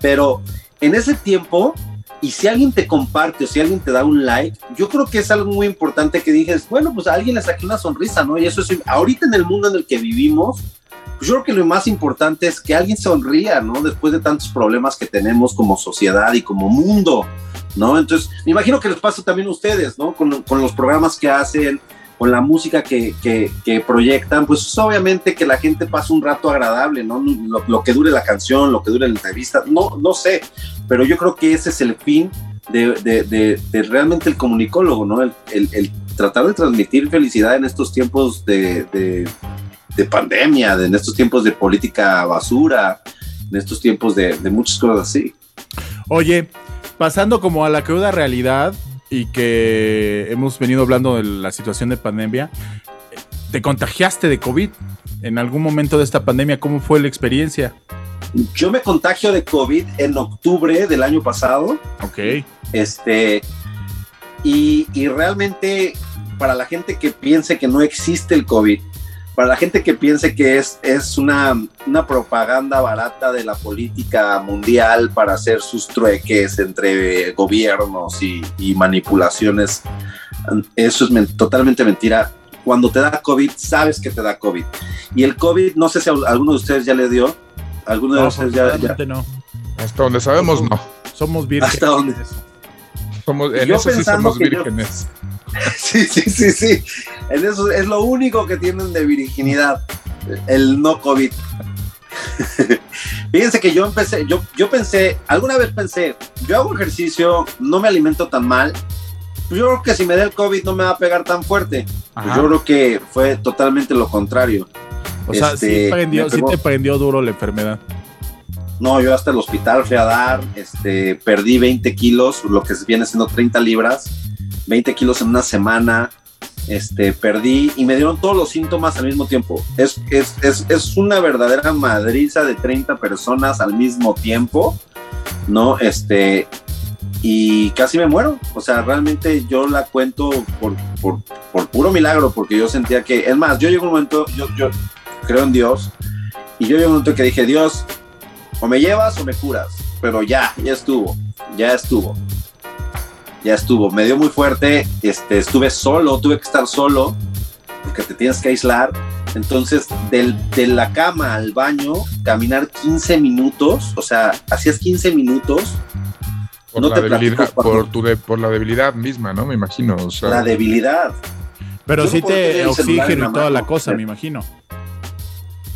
pero en ese tiempo y si alguien te comparte o si alguien te da un like, yo creo que es algo muy importante que dijes, bueno, pues a alguien le saqué una sonrisa, ¿no? Y eso es, ahorita en el mundo en el que vivimos, pues yo creo que lo más importante es que alguien sonría, ¿no? Después de tantos problemas que tenemos como sociedad y como mundo, ¿no? Entonces, me imagino que les pasa también a ustedes, ¿no? Con, con los programas que hacen, con la música que, que, que, proyectan, pues obviamente que la gente pasa un rato agradable, ¿no? Lo, lo, que dure la canción, lo que dure la entrevista, no, no sé, pero yo creo que ese es el fin de, de, de, de realmente el comunicólogo, ¿no? El, el, el, tratar de transmitir felicidad en estos tiempos de, pandemia, en estos tiempos de política basura, en estos tiempos de, muchas cosas así. Oye, pasando como a la cruda realidad, y que hemos venido hablando de la situación de pandemia, te contagiaste de COVID en algún momento de esta pandemia. ¿Cómo fue la experiencia? Yo me contagio de COVID en octubre del año pasado. Ok. Este, y, y realmente para la gente que piense que no existe el COVID, para la gente que piense que es, es una, una, propaganda barata de la política mundial para hacer sus trueques entre gobiernos y, y manipulaciones, eso es totalmente mentira. Cuando te da COVID, sabes que te da COVID. Y el COVID, no sé si a alguno de ustedes ya le dio. ¿Alguno de no, ustedes ya, ya? No. Hasta donde sabemos, no. Somos vírgenes. Hasta donde. Somos, en eso sí somos vírgenes. Yo, Sí, sí, sí, sí. En eso es lo único que tienen de virginidad, el no COVID. Fíjense que yo empecé, yo, yo pensé, alguna vez pensé, yo hago ejercicio, no me alimento tan mal, pues yo creo que si me da el COVID no me va a pegar tan fuerte. Pues yo creo que fue totalmente lo contrario. O sea, este, sí, prendió, sí te prendió duro la enfermedad. No, yo hasta el hospital fui a dar, este, perdí 20 kilos, lo que viene siendo 30 libras 20 kilos en una semana, este, perdí y me dieron todos los síntomas al mismo tiempo. Es, es, es, es una verdadera madriza de 30 personas al mismo tiempo, ¿no? Este, y casi me muero. O sea, realmente yo la cuento por, por, por puro milagro, porque yo sentía que, es más, yo llego un momento, yo, yo creo en Dios, y yo llego un momento que dije, Dios, o me llevas o me curas, pero ya, ya estuvo, ya estuvo ya estuvo. Me dio muy fuerte, este, estuve solo, tuve que estar solo, porque te tienes que aislar. Entonces, del, de la cama al baño, caminar 15 minutos, o sea, hacías 15 minutos. Por, no la, te debilidad, por, tu de, por la debilidad misma, ¿no? Me imagino. O sea, la debilidad. Pero sí te oxígeno y toda la cosa, me imagino.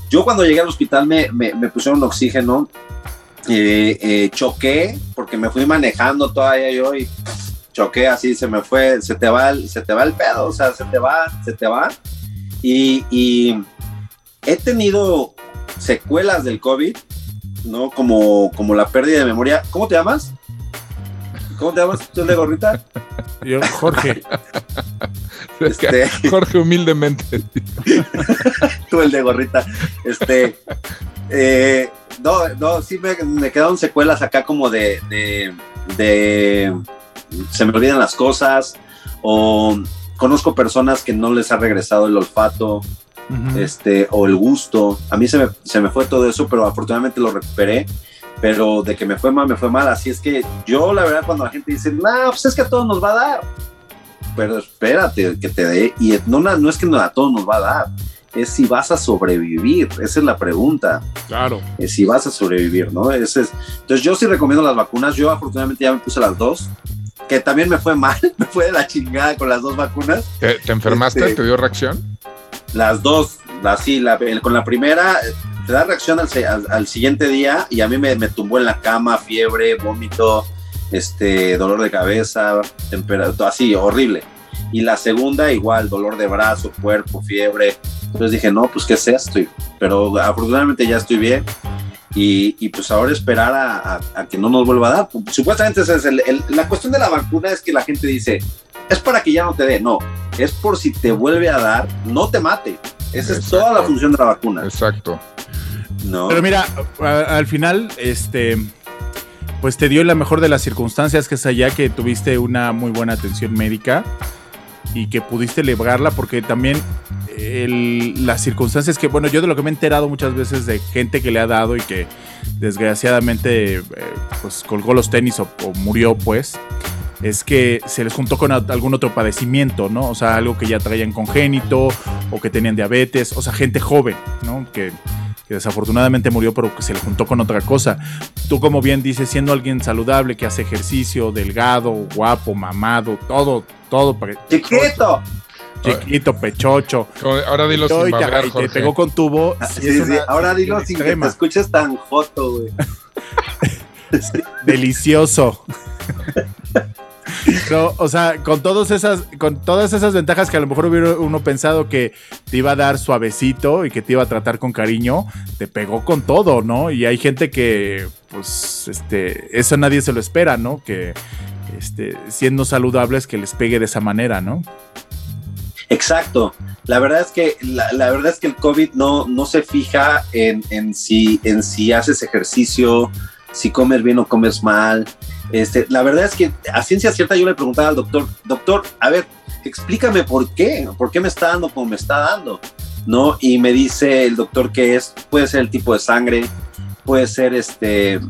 Yo cuando llegué al hospital me, me, me pusieron oxígeno, eh, eh, choqué porque me fui manejando todavía yo y choqué así, se me fue, se te va el, se te va el pedo, o sea, se te va, se te va. Y, y he tenido secuelas del COVID, ¿no? Como, como la pérdida de memoria. ¿Cómo te llamas? ¿Cómo te llamas? ¿Tú el de gorrita? Yo, Jorge. Este... Jorge, humildemente. Tú el de gorrita. Este. Eh, no, no, sí me, me, quedaron secuelas acá como de, de, de se me olvidan las cosas o conozco personas que no les ha regresado el olfato uh -huh. este, o el gusto. A mí se me, se me fue todo eso, pero afortunadamente lo recuperé. Pero de que me fue mal, me fue mal. Así es que yo, la verdad, cuando la gente dice, no, nah, pues es que a todos nos va a dar. Pero espérate que te dé. Y no, no es que a todos nos va a dar es si vas a sobrevivir. Esa es la pregunta. Claro. Es si vas a sobrevivir, ¿no? Ese es, entonces yo sí recomiendo las vacunas. Yo afortunadamente ya me puse las dos, que también me fue mal, me fue de la chingada con las dos vacunas. ¿Te, te enfermaste? Este, ¿Te dio reacción? Las dos, así, la, con la primera te da reacción al, al, al, siguiente día y a mí me, me tumbó en la cama, fiebre, vómito, este, dolor de cabeza, temperatura, así, horrible. Y la segunda igual, dolor de brazo, cuerpo, fiebre, entonces dije, no, pues qué es esto, pero afortunadamente ya estoy bien y, y pues ahora esperar a, a, a, que no nos vuelva a dar. Supuestamente esa es el, el, la cuestión de la vacuna es que la gente dice, es para que ya no te dé, no, es por si te vuelve a dar, no te mate. Esa Exacto. es toda la función de la vacuna. Exacto. No. Pero mira, a, al final, este, pues te dio la mejor de las circunstancias, que es allá que tuviste una muy buena atención médica y que pudiste librarla porque también las circunstancias que, bueno, yo de lo que me he enterado muchas veces de gente que le ha dado y que desgraciadamente eh, pues colgó los tenis o, o, murió pues, es que se les juntó con algún otro padecimiento, ¿no? O sea, algo que ya traían congénito o que tenían diabetes, o sea, gente joven, ¿no? Que que desafortunadamente murió, pero que se le juntó con otra cosa. Tú, como bien dices, siendo alguien saludable, que hace ejercicio, delgado, guapo, mamado, todo, todo. Chiquito. Chiquito, pechocho. Ahora dilo sin babear, Jorge. Te pegó con tubo. Sí, sí, Ahora dilo sin que te escuches tan joto, güey. Delicioso. No, o sea, con todas esas, con todas esas ventajas que a lo mejor hubiera uno pensado que te iba a dar suavecito y que te iba a tratar con cariño, te pegó con todo, ¿no? Y hay gente que, pues, este, eso nadie se lo espera, ¿no? Que, este, siendo saludables, que les pegue de esa manera, ¿no? Exacto. La verdad es que la, verdad es que el COVID no, no se fija en, en, si, en si haces ejercicio, si comes bien o comes mal. Este, la verdad es que a ciencia cierta yo le preguntaba al doctor, doctor, a ver, explícame por qué, por qué me está dando como me está dando, ¿no? Y me dice el doctor que es, puede ser el tipo de sangre, puede ser este,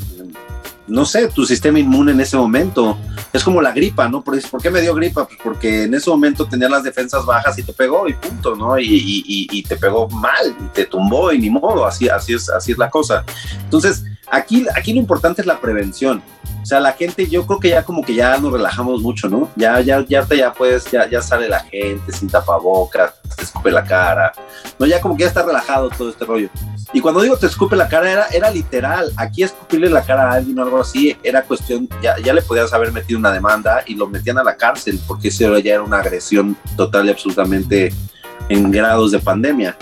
no sé, tu sistema inmune en ese momento. Es como la gripa, ¿no? ¿Por, qué me dio gripa? Pues porque en ese momento tenía las defensas bajas y te pegó y punto, ¿no? Y, te pegó mal, y te tumbó y ni modo, así, así, es, así es la cosa. Entonces, aquí, aquí lo importante es la prevención. O sea, la gente, yo creo que ya como que ya nos relajamos mucho, ¿no? Ya, ya, ya ya puedes, ya, ya sale la gente sin tapabocas, te escupe la cara. No, ya como que ya está relajado todo este rollo. Y cuando digo te escupe la cara, era, era literal. Aquí escupirle la cara a alguien o algo así era cuestión, ya, ya le podías haber metido una demanda y lo metían a la cárcel, porque eso ya era una agresión total y absolutamente en grados de pandemia.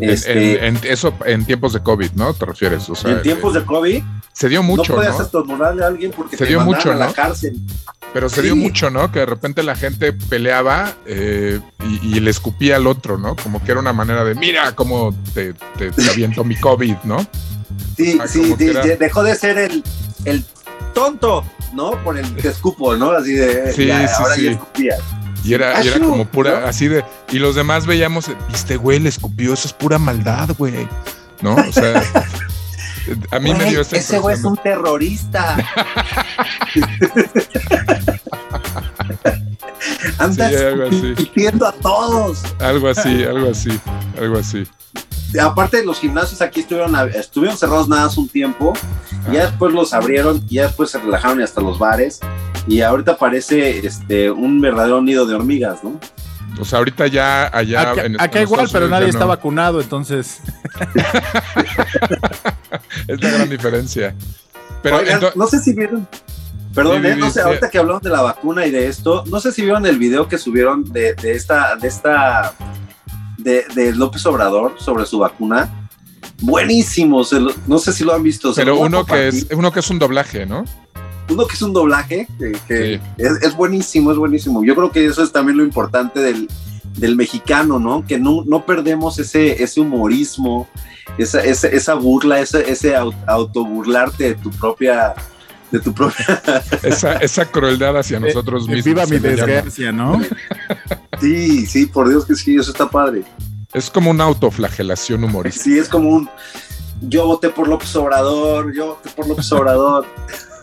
Este, en, eso en tiempos de COVID, ¿no? ¿Te refieres? O sea, en tiempos de COVID. Se dio mucho. No puedes estornudarle a alguien porque se te dio mucho, a la cárcel. Pero se dio mucho, ¿no? Que de repente la gente peleaba eh, y, le escupía al otro, ¿no? Como que era una manera de, mira cómo te, te, aviento mi COVID, ¿no? Sí, sí, dejó de ser el, el tonto, ¿no? Por el te escupo, ¿no? Así de, sí, sí, ahora ya escupía. Y era, era como pura, así de. Y los demás veíamos, viste, güey, le escupió, eso es pura maldad, güey. ¿No? O sea. a mí me dio esa Ese güey es un terrorista. Andas sí, a todos. Algo así, algo así, algo así. Aparte, los gimnasios aquí estuvieron, estuvieron cerrados nada hace un tiempo. Y ya después los abrieron y ya después se relajaron y hasta los bares y ahorita parece este, un verdadero nido de hormigas, ¿no? O sea, ahorita ya allá. Acá, igual, pero nadie está vacunado, entonces. es la gran diferencia. Pero no sé si vieron. Perdón, eh, no sé, ahorita que hablaron de la vacuna y de esto, no sé si vieron el video que subieron de, esta, de esta, de, de, López Obrador sobre su vacuna. Buenísimo, no sé si lo han visto. Pero uno que, es, uno que es un doblaje, ¿no? Uno que es un doblaje, que, es, buenísimo, es buenísimo. Yo creo que eso es también lo importante del, del mexicano, ¿no? Que no, no perdemos ese, ese humorismo, esa, esa, esa burla, ese, ese autoburlarte de tu propia de tu propia esa, esa crueldad hacia nosotros mismos. Viva mi desgracia, ¿no? Sí, sí, por Dios que sí, eso está padre. Es como una autoflagelación humorística. Sí, es como un yo voté por López Obrador, yo voté por López Obrador.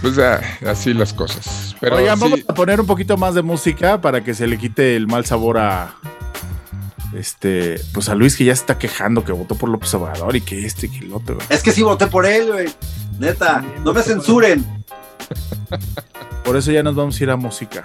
Pues ya, así las cosas. Pero Oigan, vamos a poner un poquito más de música para que se le quite el mal sabor a. Este, pues a Luis que ya se está quejando que votó por López Obrador y que este y que el otro. Es que sí voté por él, güey. Neta, no me censuren. Por eso ya nos vamos a ir a música.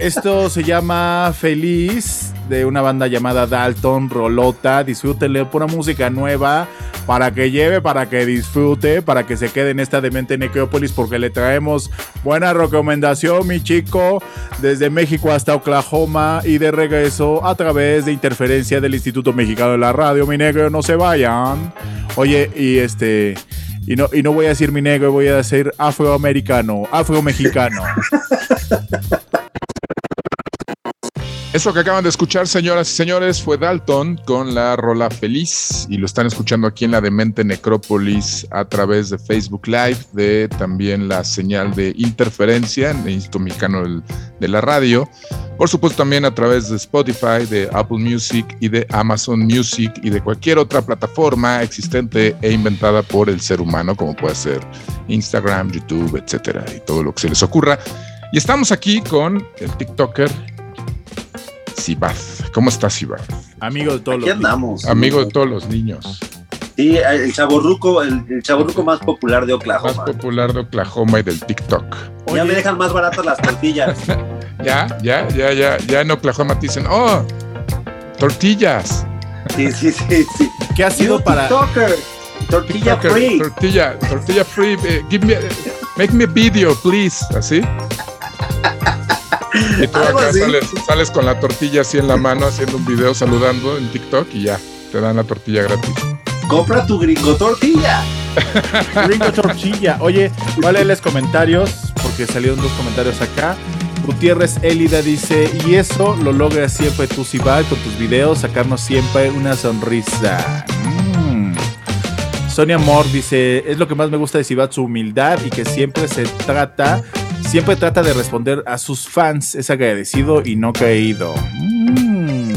Esto se llama Feliz de una banda llamada Dalton Rolota. Disfrútenle pura música nueva para que lleve, para que disfrute, para que se quede en esta demente Necrópolis porque le traemos buena recomendación, mi chico, desde México hasta Oklahoma y de regreso a través de interferencia del Instituto Mexicano de la Radio. Mi negro, no se vayan. Oye, y este y no, y no voy a decir mi negro, voy a decir afroamericano, afromexicano. Eso que acaban de escuchar, señoras y señores, fue Dalton con la rola Feliz y lo están escuchando aquí en la Demente Necrópolis a través de Facebook Live, de también la señal de interferencia en el Instituto Mexicano de la Radio, por supuesto también a través de Spotify, de Apple Music y de Amazon Music y de cualquier otra plataforma existente e inventada por el ser humano, como puede ser Instagram, YouTube, etcétera, y todo lo que se les ocurra. Y estamos aquí con el TikToker Sibad. ¿Cómo estás, Sibad? Amigo de todos Aquí los andamos. Amigo de todos los niños. Sí, el chaborruco, el, el chaborruco más popular de Más Oklahoma. popular de Oklahoma y del TikTok. Ya me dejan más baratas las tortillas. Ya, ya, ya, ya, ya en Oklahoma te dicen, oh, tortillas. Sí, sí, sí, sí. ¿Qué ha sido You para TikToker, Tortilla TikToker, free. Tortilla, tortilla free. eh, give me, make me a video, please. Así. Y tú acá sales, sales con la tortilla así en la mano haciendo un video saludando en TikTok y ya, te dan la tortilla gratis. Compra tu gringo tortilla. Gringo Tortilla? Oye, voy a leerles comentarios porque salieron dos comentarios acá. Gutiérrez Elida dice, y eso lo logras siempre tú, Sibal, con tus videos, sacarnos siempre una sonrisa. Mm. Sonia Moore dice, es lo que más me gusta de Sibat, su humildad y que siempre se trata, siempre trata de responder a sus fans, es agradecido y no creído. Mm.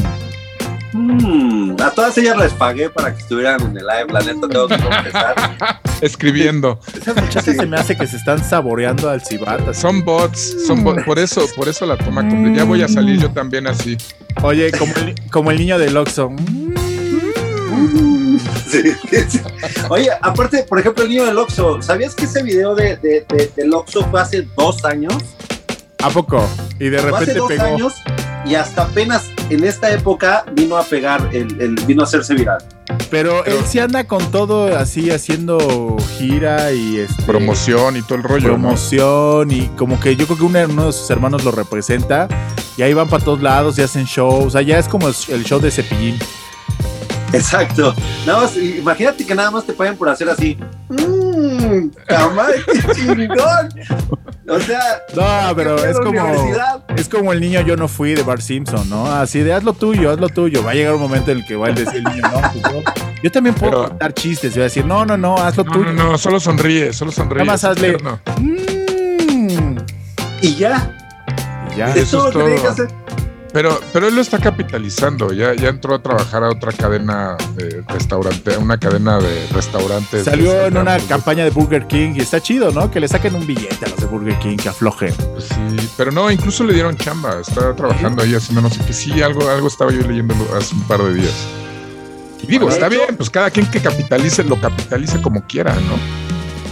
Mm, a todas ellas les pagué para que estuvieran en el live, la neta, tengo que confesar. Escribiendo. Esas muchachas se me hace que se están saboreando al Sibat. así. Son bots, son bots. Por eso, por eso la toma. con- Ya voy a salir yo también así. Oye, como el, como el niño del Oxxo. Sí, sí, sí. Oye, aparte, por ejemplo, el niño del Oxxo, ¿sabías que ese video de, de, de- del Oxxo fue hace dos años? ¿A poco? Y de Fue hace repente dos pegó. años y hasta apenas en esta época vino a pegar, el, el- vino a hacerse viral. Pero Pero- él sí anda con todo así haciendo gira y este, Promoción y todo el rollo. ¿no? promoción y como que yo creo que uno, uno de sus hermanos lo representa y ahí van para todos lados y hacen shows. O sea, ya es como el el show de Cepillín. Exacto. Nada más, imagínate que nada más te paguen por hacer así. Mmm, qué chingón. O sea, No, pero es como es como el niño yo no fui de Bart Simpson, ¿no? Así de haz lo tuyo, haz lo tuyo. Va a llegar un momento en el que va a decir el niño, no, pues yo, yo también puedo Pero- contar chistes. Y va a decir, no, no, no, haz lo No, tuyo. no, no, solo sonríe, solo sonríe. Nada más hazle- tierno. Mm. Y ya. Y ya. Es eso todo es lo que todo. hacer. Pero, pero él lo está capitalizando. Ya, ya entró a trabajar a otra cadena de restaurante, una cadena de restaurantes. Salió de- en una campaña de Burger King y está chido, ¿no? Que le saquen un billete a los de Burger King, que aflojen. pues sí, pero no, incluso le dieron chamba. Está trabajando ahí haciendo no sé qué. Sí, algo, algo estaba yo leyendo hace un par de días. Y digo, está hecho- bien, pues cada quien que capitalice, lo capitalice como quiera, ¿no?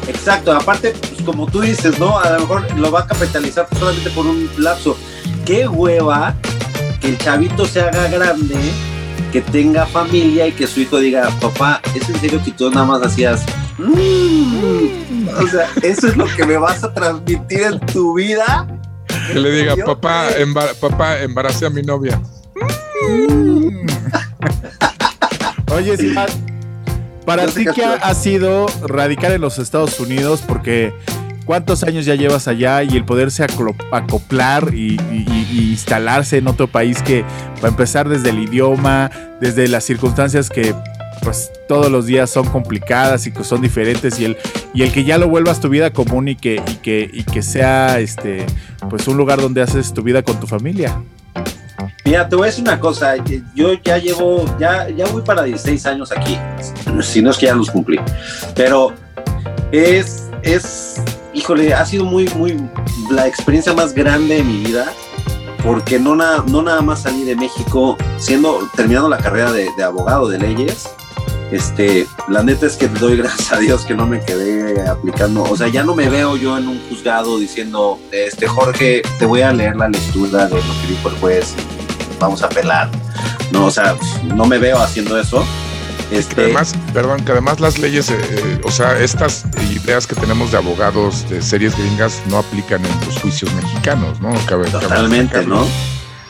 Exacto, aparte, pues, como tú dices, ¿no? A lo mejor lo va a capitalizar solamente por un lapso. Qué hueva que el chavito se haga grande, que tenga familia y que su hijo diga, papá, ¿es en serio que tú nada más hacías? "Mm"? O sea, eso es lo que me vas a transmitir en tu vida. Que le diga, papá, embar- papá, embaracé a mi novia. Oye, Simán, para ti, qué ¿qué ha, hacer. ha sido radicar en los Estados Unidos? Porque ¿cuántos años ya llevas allá y el poderse acoplar y, instalarse en otro país que, para empezar, desde el idioma, desde las circunstancias que pues todos los días son complicadas y que son diferentes y el, y el que ya lo vuelvas tu vida común y que, y que, y que sea este pues un lugar donde haces tu vida con tu familia. Mira, te voy a decir una cosa. Yo ya llevo, ya, ya voy para 16 años aquí. Si no es que ya los cumplí. Pero es, es, híjole, ha sido muy, muy, la experiencia más grande de mi vida. Porque no, na- no nada más salí de México, siendo, terminando la carrera de, abogado de leyes. Este, la neta es que doy gracias a Dios que no me quedé aplicando. O sea, ya no me veo yo en un juzgado diciendo, este, Jorge, te voy a leer la lectura de lo que dijo el juez vamos a pelar. No, o sea, no me veo haciendo eso. Que Este, además, perdón, que además las leyes, eh, eh, o sea, estas ideas que tenemos de abogados de series gringas no aplican en los juicios mexicanos, ¿no? Cabe- totalmente. ¿no?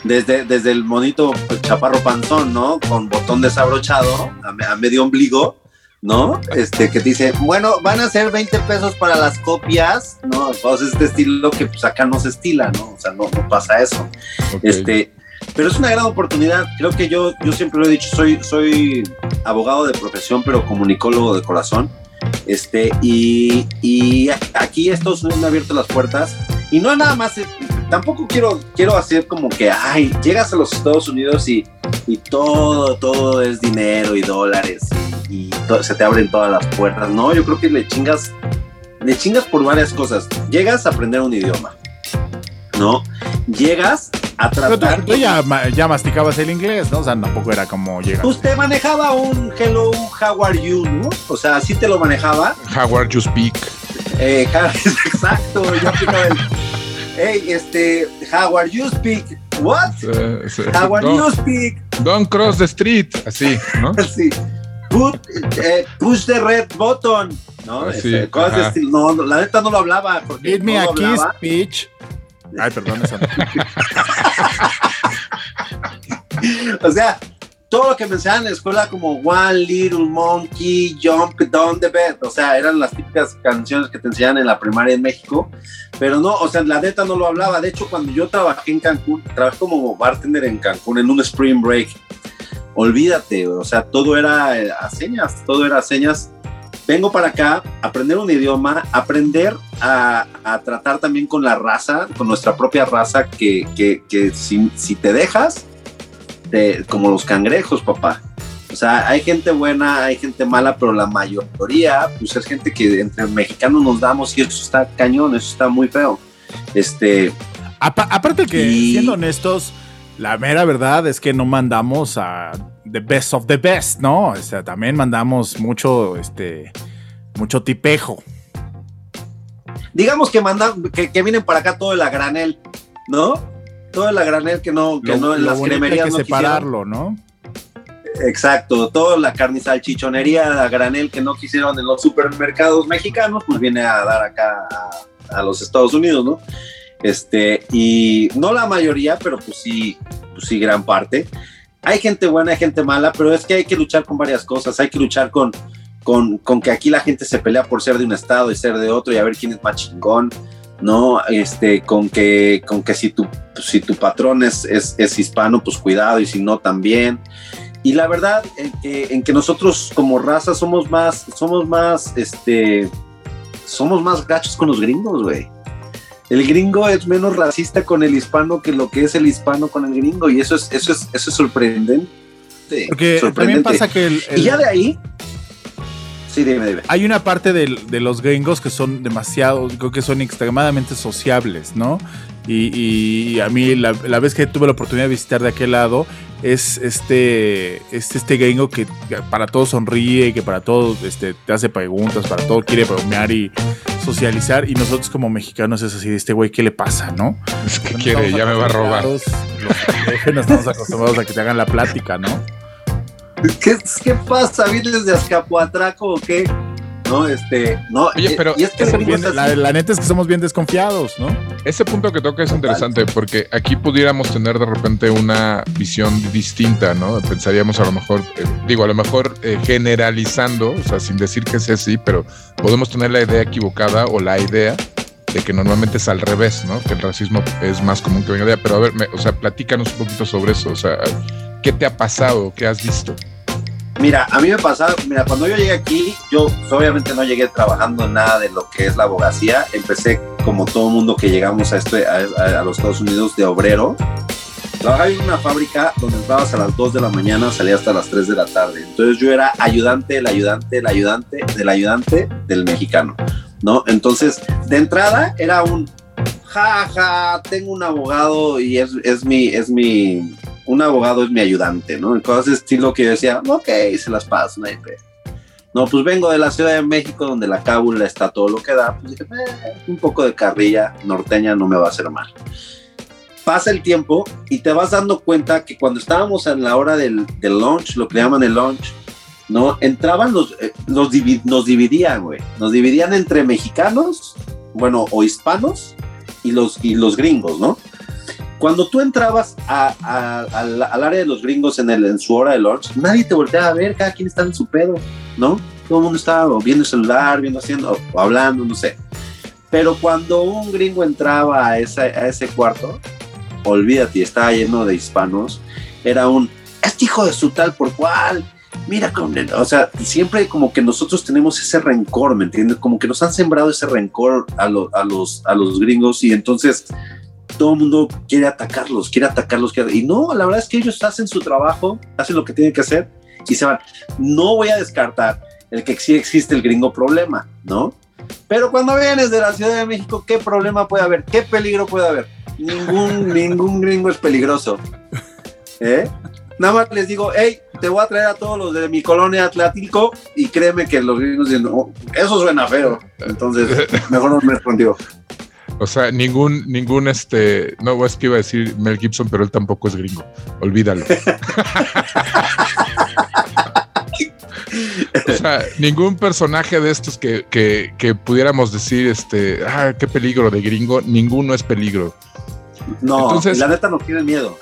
Desde, desde el monito pues, chaparro panzón, ¿no? Con botón desabrochado a, me- a medio ombligo, ¿no? Este, que dice, bueno, van a ser 20 pesos para las copias, ¿no? Entonces, este estilo que pues acá no se estila, ¿no? O sea, no, no pasa eso. Ok. Este, pero es una gran oportunidad. Creo que yo, yo siempre lo he dicho, soy, soy abogado de profesión, pero comunicólogo de corazón. Este, y, y aquí Estados Unidos me ha abierto las puertas. Y no nada más, tampoco quiero, quiero hacer como que, ay, llegas a los Estados Unidos y, y todo, todo es dinero y dólares y, y to- se te abren todas las puertas. No, yo creo que le chingas, le chingas por varias cosas. Llegas a aprender un idioma, ¿no? Llegas a Pero tú, tratar. tú ya, ya masticabas el inglés, ¿no? O sea, tampoco era como llegar. Usted manejaba un hello, how are you, ¿no? O sea, así te lo manejaba. Howard You Speak. Eh, exacto, yo aplicaba el. Hey, este, how are you speak? What? Sí. How are Don't- you speak? Don't cross the street. Así, ¿no? Sí. Put, eh, push the red button. ¿No? Ah, sí, Este, cosas de ajá. estilo. No, la neta no lo hablaba. Porque Give me no a kiss, bitch. Ay, perdón, eso. O sea, todo lo que me enseñaban en la escuela como One Little Monkey, Jump Down the Bed, o sea, eran las típicas canciones que te enseñaban en la primaria en México, pero no, o sea, la neta no lo hablaba. De hecho, cuando yo trabajé en Cancún, trabajé como bartender en Cancún en un spring break. Olvídate, o sea, todo era eh, a señas, todo era a señas. Vengo para acá, aprender un idioma, aprender a, a tratar también con la raza, con nuestra propia raza, que, que, que si, si te dejas, de, como los cangrejos, papá. O sea, hay gente buena, hay gente mala, pero la mayoría, pues es gente que entre mexicanos nos damos y eso está cañón, eso está muy feo. Este, Apa- aparte que, Y- siendo honestos, la mera verdad es que no mandamos a the best of the best, ¿no? O sea, también mandamos mucho, este, mucho tipejo. digamos que mandan, que, que vienen para acá todo el a granel, ¿no? Todo el a granel que no, que Lo- no en las cremerías hay que no quisieron. separarlo, ¿no? Exacto, toda la carne salchichonería a granel que no quisieron en los supermercados mexicanos, pues viene a dar acá a, a los Estados Unidos, ¿no? Este, y no la mayoría, pero pues sí, pues sí, gran parte. Hay gente buena, hay gente mala, pero es que hay que luchar con varias cosas. Hay que luchar con, con, con que aquí la gente se pelea por ser de un estado y ser de otro y a ver quién es más chingón, ¿no? Este, con que, con que si tu, si tu patrón es, es, hispano, pues cuidado, y si no, también. Y la verdad, en que, en que nosotros como raza somos más, somos más, este, somos más gachos con los gringos, güey. El gringo es menos racista con el hispano que lo que es el hispano con el gringo, y eso es, eso es, eso es sorprendente. Porque también sorprendente. pasa que el- el- Y ya de ahí, sí, dime, dime. hay una parte de los gringos que son demasiado, creo que son extremadamente sociables, ¿no? Y, y a mí la, la vez que tuve la oportunidad de visitar de aquel lado es este, este, este gringo que para todo sonríe, que para todo este, te hace preguntas, para todo quiere bromear y socializar. Y nosotros como mexicanos es así, este güey, ¿qué le pasa, no? Es que quiere, ya me va a robar. acostumbrados, Los no estamos acostumbrados a que te hagan la plática, ¿no? ¿Qué, qué pasa? ¿Vienes de Azcapoatraco o qué? No, este, no. Oye, eh, pero y es que bien- la, neta es que somos bien desconfiados, ¿no? Ese punto que toca es interesante porque aquí pudiéramos tener de repente una visión distinta, ¿no? Pensaríamos a lo mejor, eh, digo, a lo mejor eh, generalizando, o sea, sin decir que sea así, pero podemos tener la idea equivocada o la idea de que normalmente es al revés, ¿no? Que el racismo es más común que venga de allá. Pero a ver, me- o sea, platícanos un poquito sobre eso, o sea, ¿qué te ha pasado? ¿Qué has visto? Mira, a mí me pasaba, mira, cuando yo llegué aquí, yo obviamente no llegué trabajando en nada de lo que es la abogacía. Empecé como todo mundo que llegamos a, este, a, los Estados Unidos de obrero. Trabajaba en una fábrica donde entrabas a las 2 de la mañana, salía hasta las 3 de la tarde. Entonces yo era ayudante, el ayudante, el ayudante, del ayudante del mexicano, ¿no? Entonces, de entrada era un, ja, ja, tengo un abogado y es, es mi, es mi, un abogado es mi ayudante, ¿no? Y cosas de estilo que yo decía, ok, se las paso, no hay pedo. No, pues vengo de la Ciudad de México, donde la cábula está todo lo que da. Pues dije, "Eh, un poco de carrilla norteña no me va a hacer mal. Pasa el tiempo y te vas dando cuenta que cuando estábamos en la hora del, del lunch, lo que llaman el lunch, ¿no? Entraban los, eh, los divi- nos dividían, güey. Nos dividían entre mexicanos, bueno, o hispanos y los, y los gringos, ¿no? Cuando tú entrabas a- a- al, al área de los gringos en, el, en su hora de lunch, nadie te volteaba a ver, cada quien está en su pedo, ¿no? Todo el mundo estaba viendo el celular, viendo haciendo, o hablando, no sé. Pero cuando un gringo entraba a, esa, a ese cuarto, olvídate, estaba lleno de hispanos, era un, este hijo de su tal por cual, mira, con el-". o sea, siempre como que nosotros tenemos ese rencor, ¿me entiendes? Como que nos han sembrado ese rencor a, lo- a, los, a los gringos y entonces todo el mundo quiere atacarlos, quiere atacarlos, quiere- y no, la verdad es que ellos hacen su trabajo, hacen lo que tienen que hacer y se van. No voy a descartar el que sí existe el gringo problema, ¿no? Pero cuando vienes de la Ciudad de México, ¿qué problema puede haber? ¿Qué peligro puede haber? Ningún, ningún gringo es peligroso. ¿Eh? Nada más les digo, hey, te voy a traer a todos los de mi colonia Atlántico y créeme que los gringos dicen, "Oh, eso suena feo. Entonces, mejor no me contigo. O sea, ningún, ningún este, no es que iba a decir Mel Gibson, pero él tampoco es gringo. Olvídalo. o sea, ningún personaje de estos que, que, que pudiéramos decir, este, ah, qué peligro de gringo, ninguno es peligro. No, Entonces- la neta nos tienen miedo.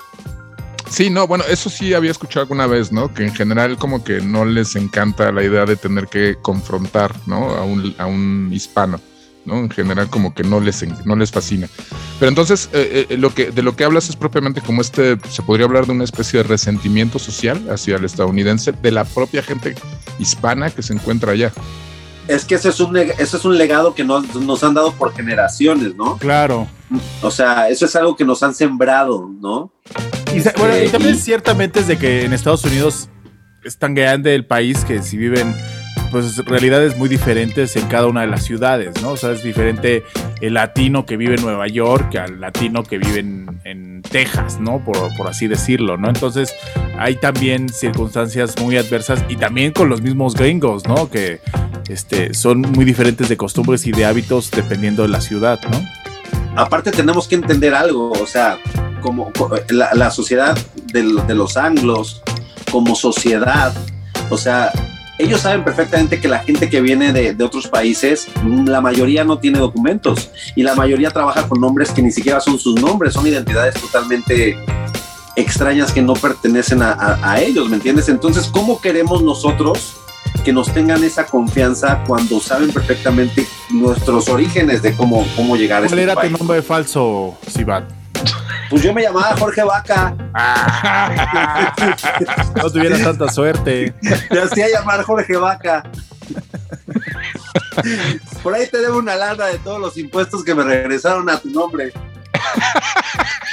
Sí, no, bueno, eso sí había escuchado alguna vez, ¿no? Que en general como que no les encanta la idea de tener que confrontar, ¿no? A un, a un hispano, ¿no? En general como que no les, no les fascina. Pero entonces, eh, eh, lo que, de lo que hablas es propiamente como este, se podría hablar de una especie de resentimiento social hacia el estadounidense, de la propia gente hispana que se encuentra allá. Es que ese es un, ese es un legado que nos, nos han dado por generaciones, ¿no? Claro. O sea, eso es algo que nos han sembrado, ¿no? Y, bueno, y también y- ciertamente es de que en Estados Unidos es tan grande el país que si viven pues realidades muy diferentes en cada una de las ciudades, ¿no? O sea, es diferente el latino que vive en Nueva York al latino que vive en, Texas, ¿no? Por, por así decirlo, ¿no? Entonces hay también circunstancias muy adversas y también con los mismos gringos, ¿no? Que este, son muy diferentes de costumbres y de hábitos dependiendo de la ciudad, ¿no? Aparte tenemos que entender algo, o sea, como co- la, la sociedad de los anglos, como sociedad, o sea, ellos saben perfectamente que la gente que viene de, de otros países, mm, la mayoría no tiene documentos y la mayoría trabaja con nombres que ni siquiera son sus nombres, son identidades totalmente extrañas que no pertenecen a, a- a ellos, ¿me entiendes? Entonces, ¿cómo queremos nosotros que nos tengan esa confianza cuando saben perfectamente nuestros orígenes de cómo, cómo llegar a ¿Cuál este era tu país? nombre falso, Sibat? Pues yo me llamaba Jorge Vaca, No tuvieras tanta suerte. me hacía llamar Jorge Vaca. Por ahí te debo una lana de todos los impuestos que me regresaron a tu nombre.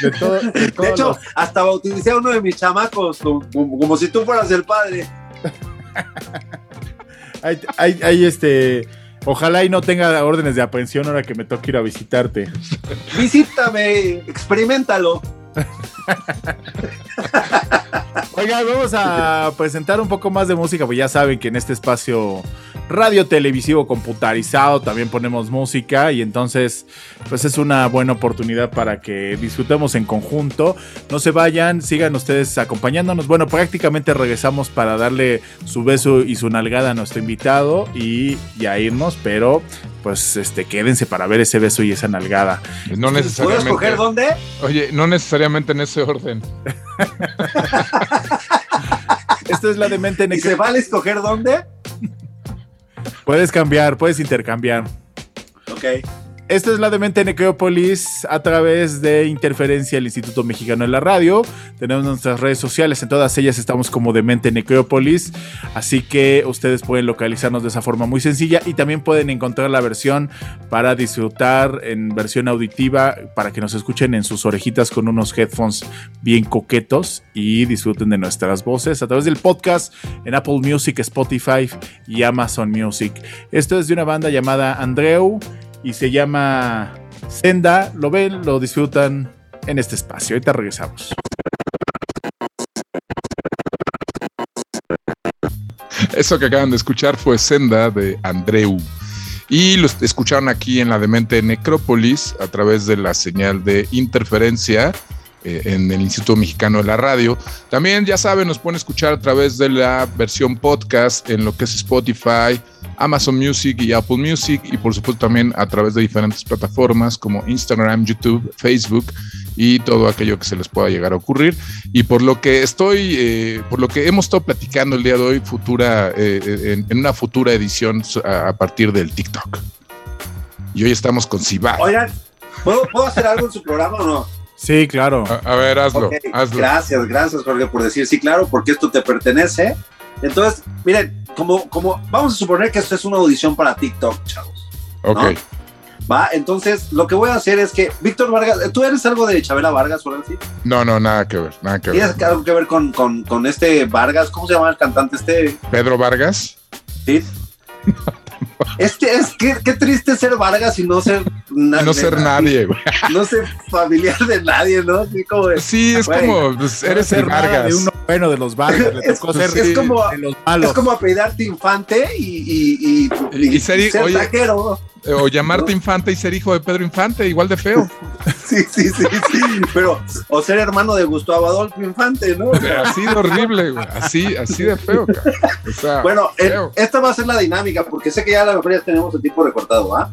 De, todo, de hecho, los- hasta bauticé a uno de mis chamacos, como, como- como si tú fueras el padre. hay, hay- hay, este. Ojalá y no tenga órdenes de aprehensión ahora que me toque ir a visitarte. Visítame, experimentalo. Oigan, vamos a presentar un poco más de música, pues ya saben que en este espacio radio, televisivo, computarizado también ponemos música y entonces pues es una buena oportunidad para que disfrutemos en conjunto. No se vayan, sigan ustedes acompañándonos. Bueno, prácticamente regresamos para darle su beso y su nalgada a nuestro invitado y ya irnos, pero pues este quédense para ver ese beso y esa nalgada. No ¿Puedo necesariamente. escoger dónde? Oye, no necesariamente en ese orden. Esta es la de mente ¿Y se vale escoger dónde? Puedes cambiar, puedes intercambiar. Ok. Esta es la de Mente Necrópolis a través de Interferencia del Instituto Mexicano de la Radio. Tenemos nuestras redes sociales, en todas ellas estamos como de Mente Necrópolis. Así que ustedes pueden localizarnos de esa forma muy sencilla y también pueden encontrar la versión para disfrutar en versión auditiva, para que nos escuchen en sus orejitas con unos headphones bien coquetos y disfruten de nuestras voces a través del podcast en Apple Music, Spotify y Amazon Music. Esto es de una banda llamada Andreu y se llama Senda. Lo ven, lo disfrutan en este espacio. Ahorita regresamos. Eso que acaban de escuchar fue Senda de Andreu. Y los escucharon aquí en la Demente Necrópolis a través de la señal de interferencia eh, en el Instituto Mexicano de la Radio. También, ya saben, nos pueden escuchar a través de la versión podcast en lo que es Spotify, Amazon Music y Apple Music. Y por supuesto también a través de diferentes plataformas como Instagram, YouTube, Facebook y todo aquello que se les pueda llegar a ocurrir. Y por lo que estoy, eh, por lo que hemos estado platicando el día de hoy, futura, eh, eh, en, en una futura edición a, a partir del TikTok. Y hoy estamos con Sibar. Oigan, ¿puedo, ¿puedo hacer algo en su programa o no? Sí, claro. A, a ver, hazlo. Gracias, gracias Jorge por decir sí, claro, porque esto te pertenece. Entonces, miren, como, como vamos a suponer que esto es una audición para TikTok, chavos. Ok. ¿no? Va, entonces lo que voy a hacer es que Víctor Vargas, ¿tú eres algo de Chabela Vargas o algo así? No, no, nada que ver, nada que ver. ¿Tienes algo que ver con, con, con este Vargas? ¿Cómo se llama el cantante este? Pedro Vargas. ¿Sí? Este es qué, qué triste ser Vargas y no ser na no ser nadie, güey. No ser familiar de nadie, ¿no? Así como de, sí, es como, pues, eres el Vargas. De uno bueno de los Vargas, le tocó es, ser es como, de los malos. Es como apellidarte Infante y, y, y, y, ser, ser oye, taquero. O llamarte Infante y ser hijo de Pedro Infante, igual de feo. Sí, sí, sí, sí. Pero, o ser hermano de Gustavo Adolfo Infante, ¿no? Así de horrible, güey. Así, así de feo, cara. O sea, bueno, el, feo. esta va a ser la dinámica, porque sé que ya a lo mejor ya tenemos el tipo recortado, ¿ah?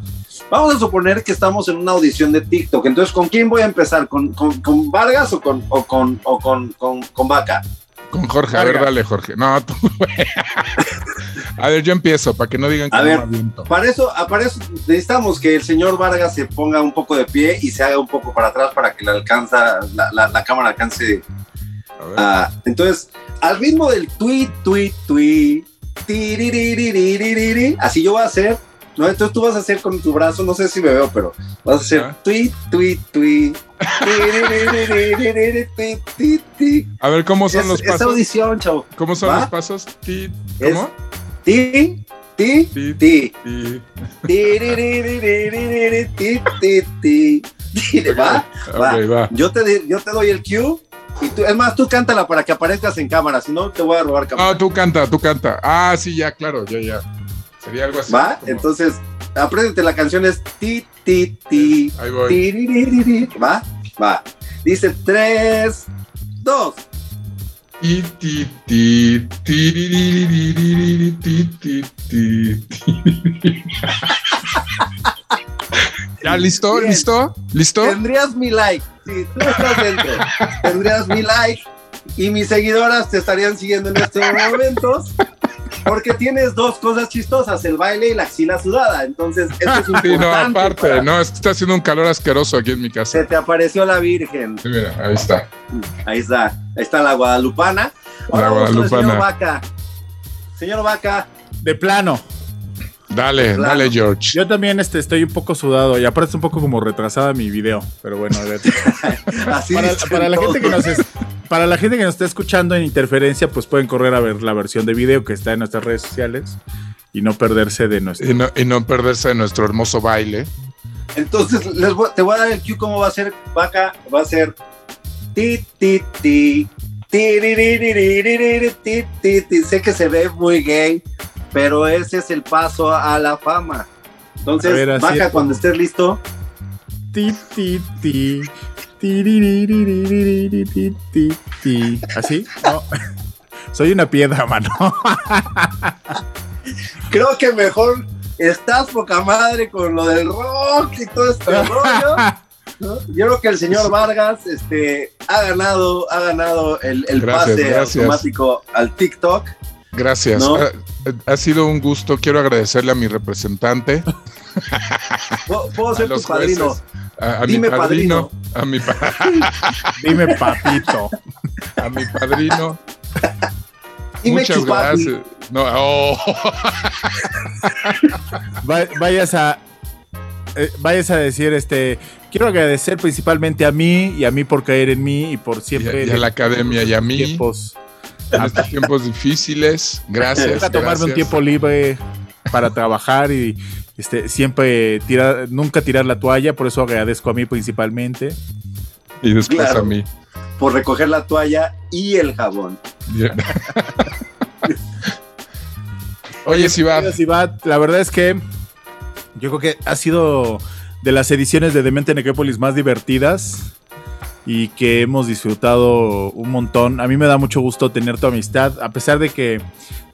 Vamos a suponer que estamos en una audición de TikTok. Entonces, ¿con quién voy a empezar? ¿Con, con, con Vargas o con, o con, o con, con, con Vaca? Con Jorge, a ver, dale, Jorge. No, tú, A ver, yo empiezo, para que no digan que a no ver, para eso, ah, para eso necesitamos que el señor Vargas se ponga un poco de pie y se haga un poco para atrás para que la, alcanza, la, la, la cámara alcance. A ver. Entonces, al ritmo del tweet, tweet, tweet, así yo voy a hacer. No, entonces tú vas a hacer con tu brazo, no sé si me veo, pero vas a hacer tweet, tweet, tweet. A ver, ¿cómo son es, los pasos? Esa audición, chavo. ¿Cómo son ¿Va? los pasos? ¿Cómo? Es, ti, ti, ti. ti, ti, ti, Va, va. Yo te, yo te doy el cue. Y tú, es más, tú cántala para que aparezcas en cámara, si no te voy a robar cámara. No, tú canta, tú canta. Ah, sí, ya, claro, ya, ya. Sería algo así. Va, entonces, apréndete la canción es ti, ti, ti. Ahí voy. Ti, ri, va, va. Dice tres, dos. ¿Ya listo? Bien. ¿Listo? ¿Listo? Tendrías mi like. Si tú estás dentro, tendrías mi like. Y mis seguidoras te estarían siguiendo en estos momentos. Porque tienes dos cosas chistosas, el baile y la axila sudada. Entonces, eso es importante. Sí, no, aparte, para- no, es que está haciendo un calor asqueroso aquí en mi casa. Se te apareció la Virgen. Sí, mira, ahí está. Ahí está. Ahí está la guadalupana. La Ahora guadalupana. Señor Vaca. Señor Vaca, De plano. Dale, Claro. dale, George. Yo también este, estoy un poco sudado y aparte un poco como retrasada mi video. Pero bueno, a ver. así para, para la gente que nos es- para la gente que nos está escuchando en interferencia, pues pueden correr a ver la versión de video que está en nuestras redes sociales y no perderse de nuestro. Y no, y no perderse de nuestro hermoso baile. Entonces, les voy, te voy a dar el cue cómo va a ser vaca, va a ser ti ti ti. Sé que se ve muy gay, pero ese es el paso a la fama. Entonces, ver, vaca cuando estés listo. Ti, ti, ti. ¿Así? Soy una piedra, mano. Creo que mejor estás poca madre con lo del rock y todo este rollo. Yo creo que el señor Vargas este, ha ganado, ha ganado el, pase gracias. automático al TikTok. Gracias. ¿no? Ha, sido un gusto. Quiero agradecerle a mi representante ¿Puedo, puedo a ser tu los padrino? jueces, a, a mi Dime, padrino, a mi, pa- Dime, papito. a mi padrino. Dime, Muchas chupapi. gracias. No, oh. Va- vayas a. eh, vayas a decir, este. Quiero agradecer principalmente a mí y a mí por caer en mí y por y, siempre. y a la academia y a mí tiempos. en estos tiempos difíciles. Gracias. a tomarme un tiempo libre para trabajar y este, siempre tirar, nunca tirar la toalla, por eso agradezco a mí principalmente. Y después Claro. a mí. Por recoger la toalla y el jabón. Oye, Querido Sibat, la verdad es que yo creo que ha sido de las ediciones de Demente Necrópolis más divertidas y que hemos disfrutado un montón. A mí me da mucho gusto tener tu amistad, a pesar de que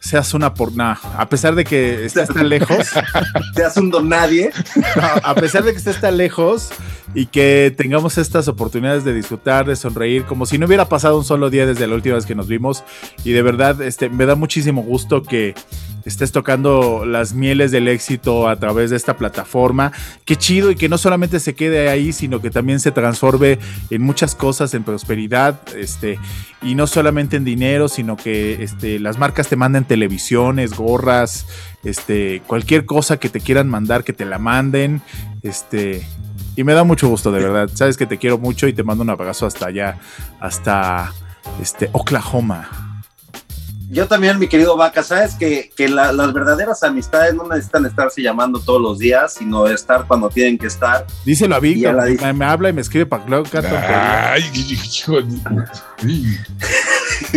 seas una por nah, a pesar de que estés tan lejos, Te hace un don nadie. no, a pesar de que estés tan lejos y que tengamos estas oportunidades de disfrutar, de sonreír, como si no hubiera pasado un solo día desde la última vez que nos vimos. Y de verdad, este, me da muchísimo gusto que estés tocando las mieles del éxito a través de esta plataforma. Qué chido y que no solamente se quede ahí, sino que también se transforme en muchas cosas, en prosperidad, este, y no solamente en dinero, sino que este, las marcas te manden televisiones, gorras, este, cualquier cosa que te quieran mandar, que te la manden, este, y me da mucho gusto, de verdad. Sabes que te quiero mucho y te mando un abrazo hasta allá, hasta este, Oklahoma. Yo también, mi querido Vaca, sabes que, que la- las verdaderas amistades no necesitan estarse llamando todos los días, sino estar cuando tienen que estar. Díselo a Víctor, la me, me habla y me escribe para Claudio Cato. Ay.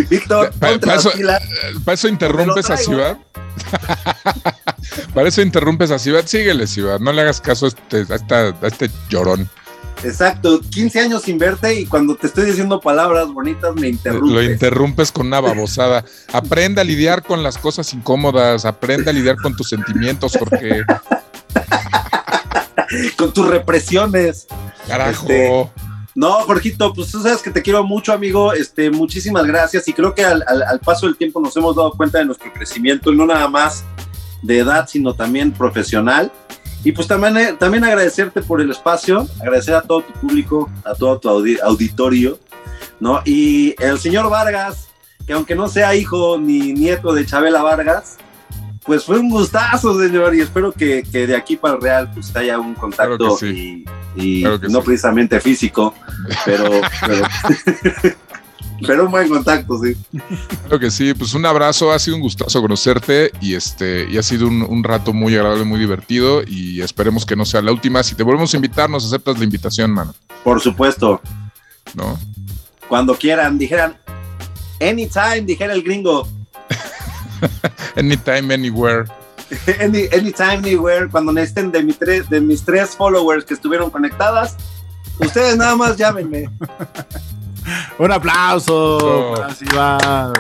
Víctor, Pa- ponte pa- las eso- pilas. ¿Para eso interrumpes a. Ciudad? Para eso interrumpes a Ciudad. Síguele, Ciudad. No le hagas caso a este, a esta- a este llorón. Exacto, 15 años sin verte y cuando te estoy diciendo palabras bonitas me interrumpes. Lo interrumpes con una babosada. Aprende a lidiar con las cosas incómodas. Aprende a lidiar con tus sentimientos, Jorge. Con tus represiones. Carajo. Este, No, Jorgito, pues tú sabes que te quiero mucho, amigo. Este, muchísimas gracias. Y creo que al, al- al paso del tiempo nos hemos dado cuenta de nuestro crecimiento, no nada más de edad, sino también profesional. Y pues también, eh, también agradecerte por el espacio, agradecer a todo tu público, a todo tu audi- auditorio, ¿no? Y el señor Vargas, que aunque no sea hijo ni nieto de Chabela Vargas, pues fue un gustazo, señor, y espero que, que de aquí para el Real pues haya un contacto Claro sí. y, y Claro no sí. precisamente físico, pero, pero, pero un buen contacto, sí. Claro que sí, pues un abrazo, ha sido un gustazo conocerte y este y ha sido un, un rato muy agradable, muy divertido y esperemos que no sea la última. Si te volvemos a invitar, nos aceptas la invitación, mano, Por supuesto, ¿no? cuando quieran, dijeran, anytime, dijera el gringo, Anytime, anywhere. Any, anytime, anywhere, cuando necesiten de, mi de mis tres followers que estuvieron conectadas, ustedes nada más llámenme. Un aplauso Oh.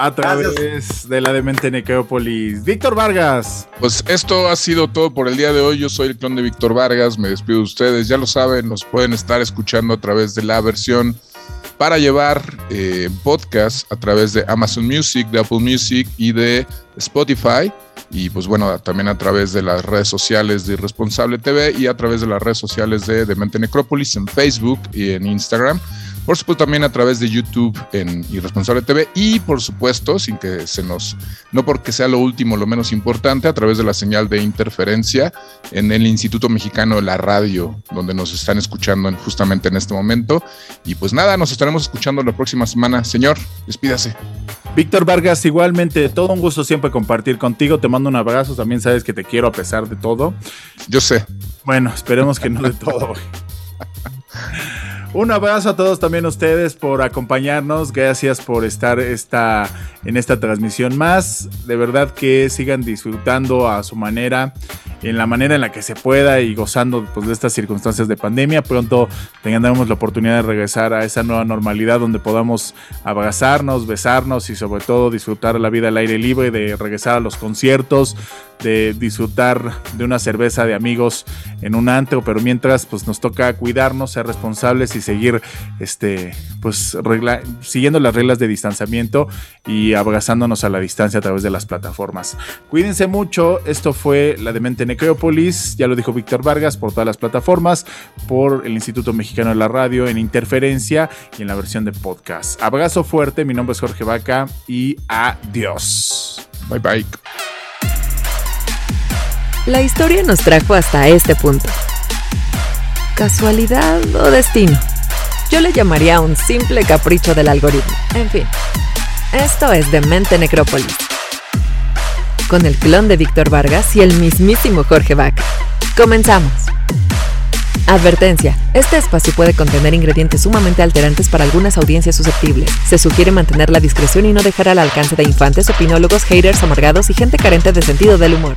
A través de la demente Necrópolis. Víctor Vargas. Pues esto ha sido todo por el día de hoy. Yo soy el clon de Víctor Vargas. Me despido de ustedes. Ya lo saben, nos pueden estar escuchando a través de la versión para llevar eh, podcast a través de Amazon Music, de Apple Music y de Spotify. Y pues bueno, también a través de las redes sociales de Irresponsable TV y a través de las redes sociales de Demente Necrópolis en Facebook y en Instagram. Por supuesto, también a través de YouTube en Irresponsable TV y, por supuesto, sin que se nos, no porque sea lo último, lo menos importante, a través de la señal de interferencia en el Instituto Mexicano de la Radio, donde nos están escuchando en- justamente en este momento. Y pues nada, nos estaremos escuchando la próxima semana. Señor, despídase. Víctor Vargas, igualmente, todo un gusto siempre compartir contigo. Te mando un abrazo. También sabes que te quiero a pesar de todo. Yo sé. Bueno, esperemos que no de todo. Un abrazo a todos también ustedes por acompañarnos. Gracias por estar esta, en esta transmisión más. De verdad que sigan disfrutando a su manera, en la manera en la que se pueda y gozando pues, de estas circunstancias de pandemia. Pronto tengamos la oportunidad de regresar a esa nueva normalidad donde podamos abrazarnos, besarnos y sobre todo disfrutar la vida al aire libre, de regresar a los conciertos, de disfrutar de una cerveza de amigos en un antro, pero mientras pues nos toca cuidarnos, ser responsables y seguir este pues siguiendo las reglas de distanciamiento y abrazándonos a la distancia a través de las plataformas. Cuídense mucho, esto fue la Demente Necrópolis, ya lo dijo Víctor Vargas por todas las plataformas, por el Instituto Mexicano de la Radio en interferencia y en la versión de podcast. Abrazo fuerte, mi nombre es Jorge Vaca y adiós. Bye bye. La historia nos trajo hasta este punto. ¿Casualidad o destino? Yo le llamaría un simple capricho del algoritmo. En fin, esto es Demente Necrópolis. Con el clon de Víctor Vargas y el mismísimo Jorge Vaca. Comenzamos. Advertencia. Este espacio puede contener ingredientes sumamente alterantes para algunas audiencias susceptibles. Se sugiere mantener la discreción y no dejar al alcance de infantes, opinólogos, haters amargados y gente carente de sentido del humor.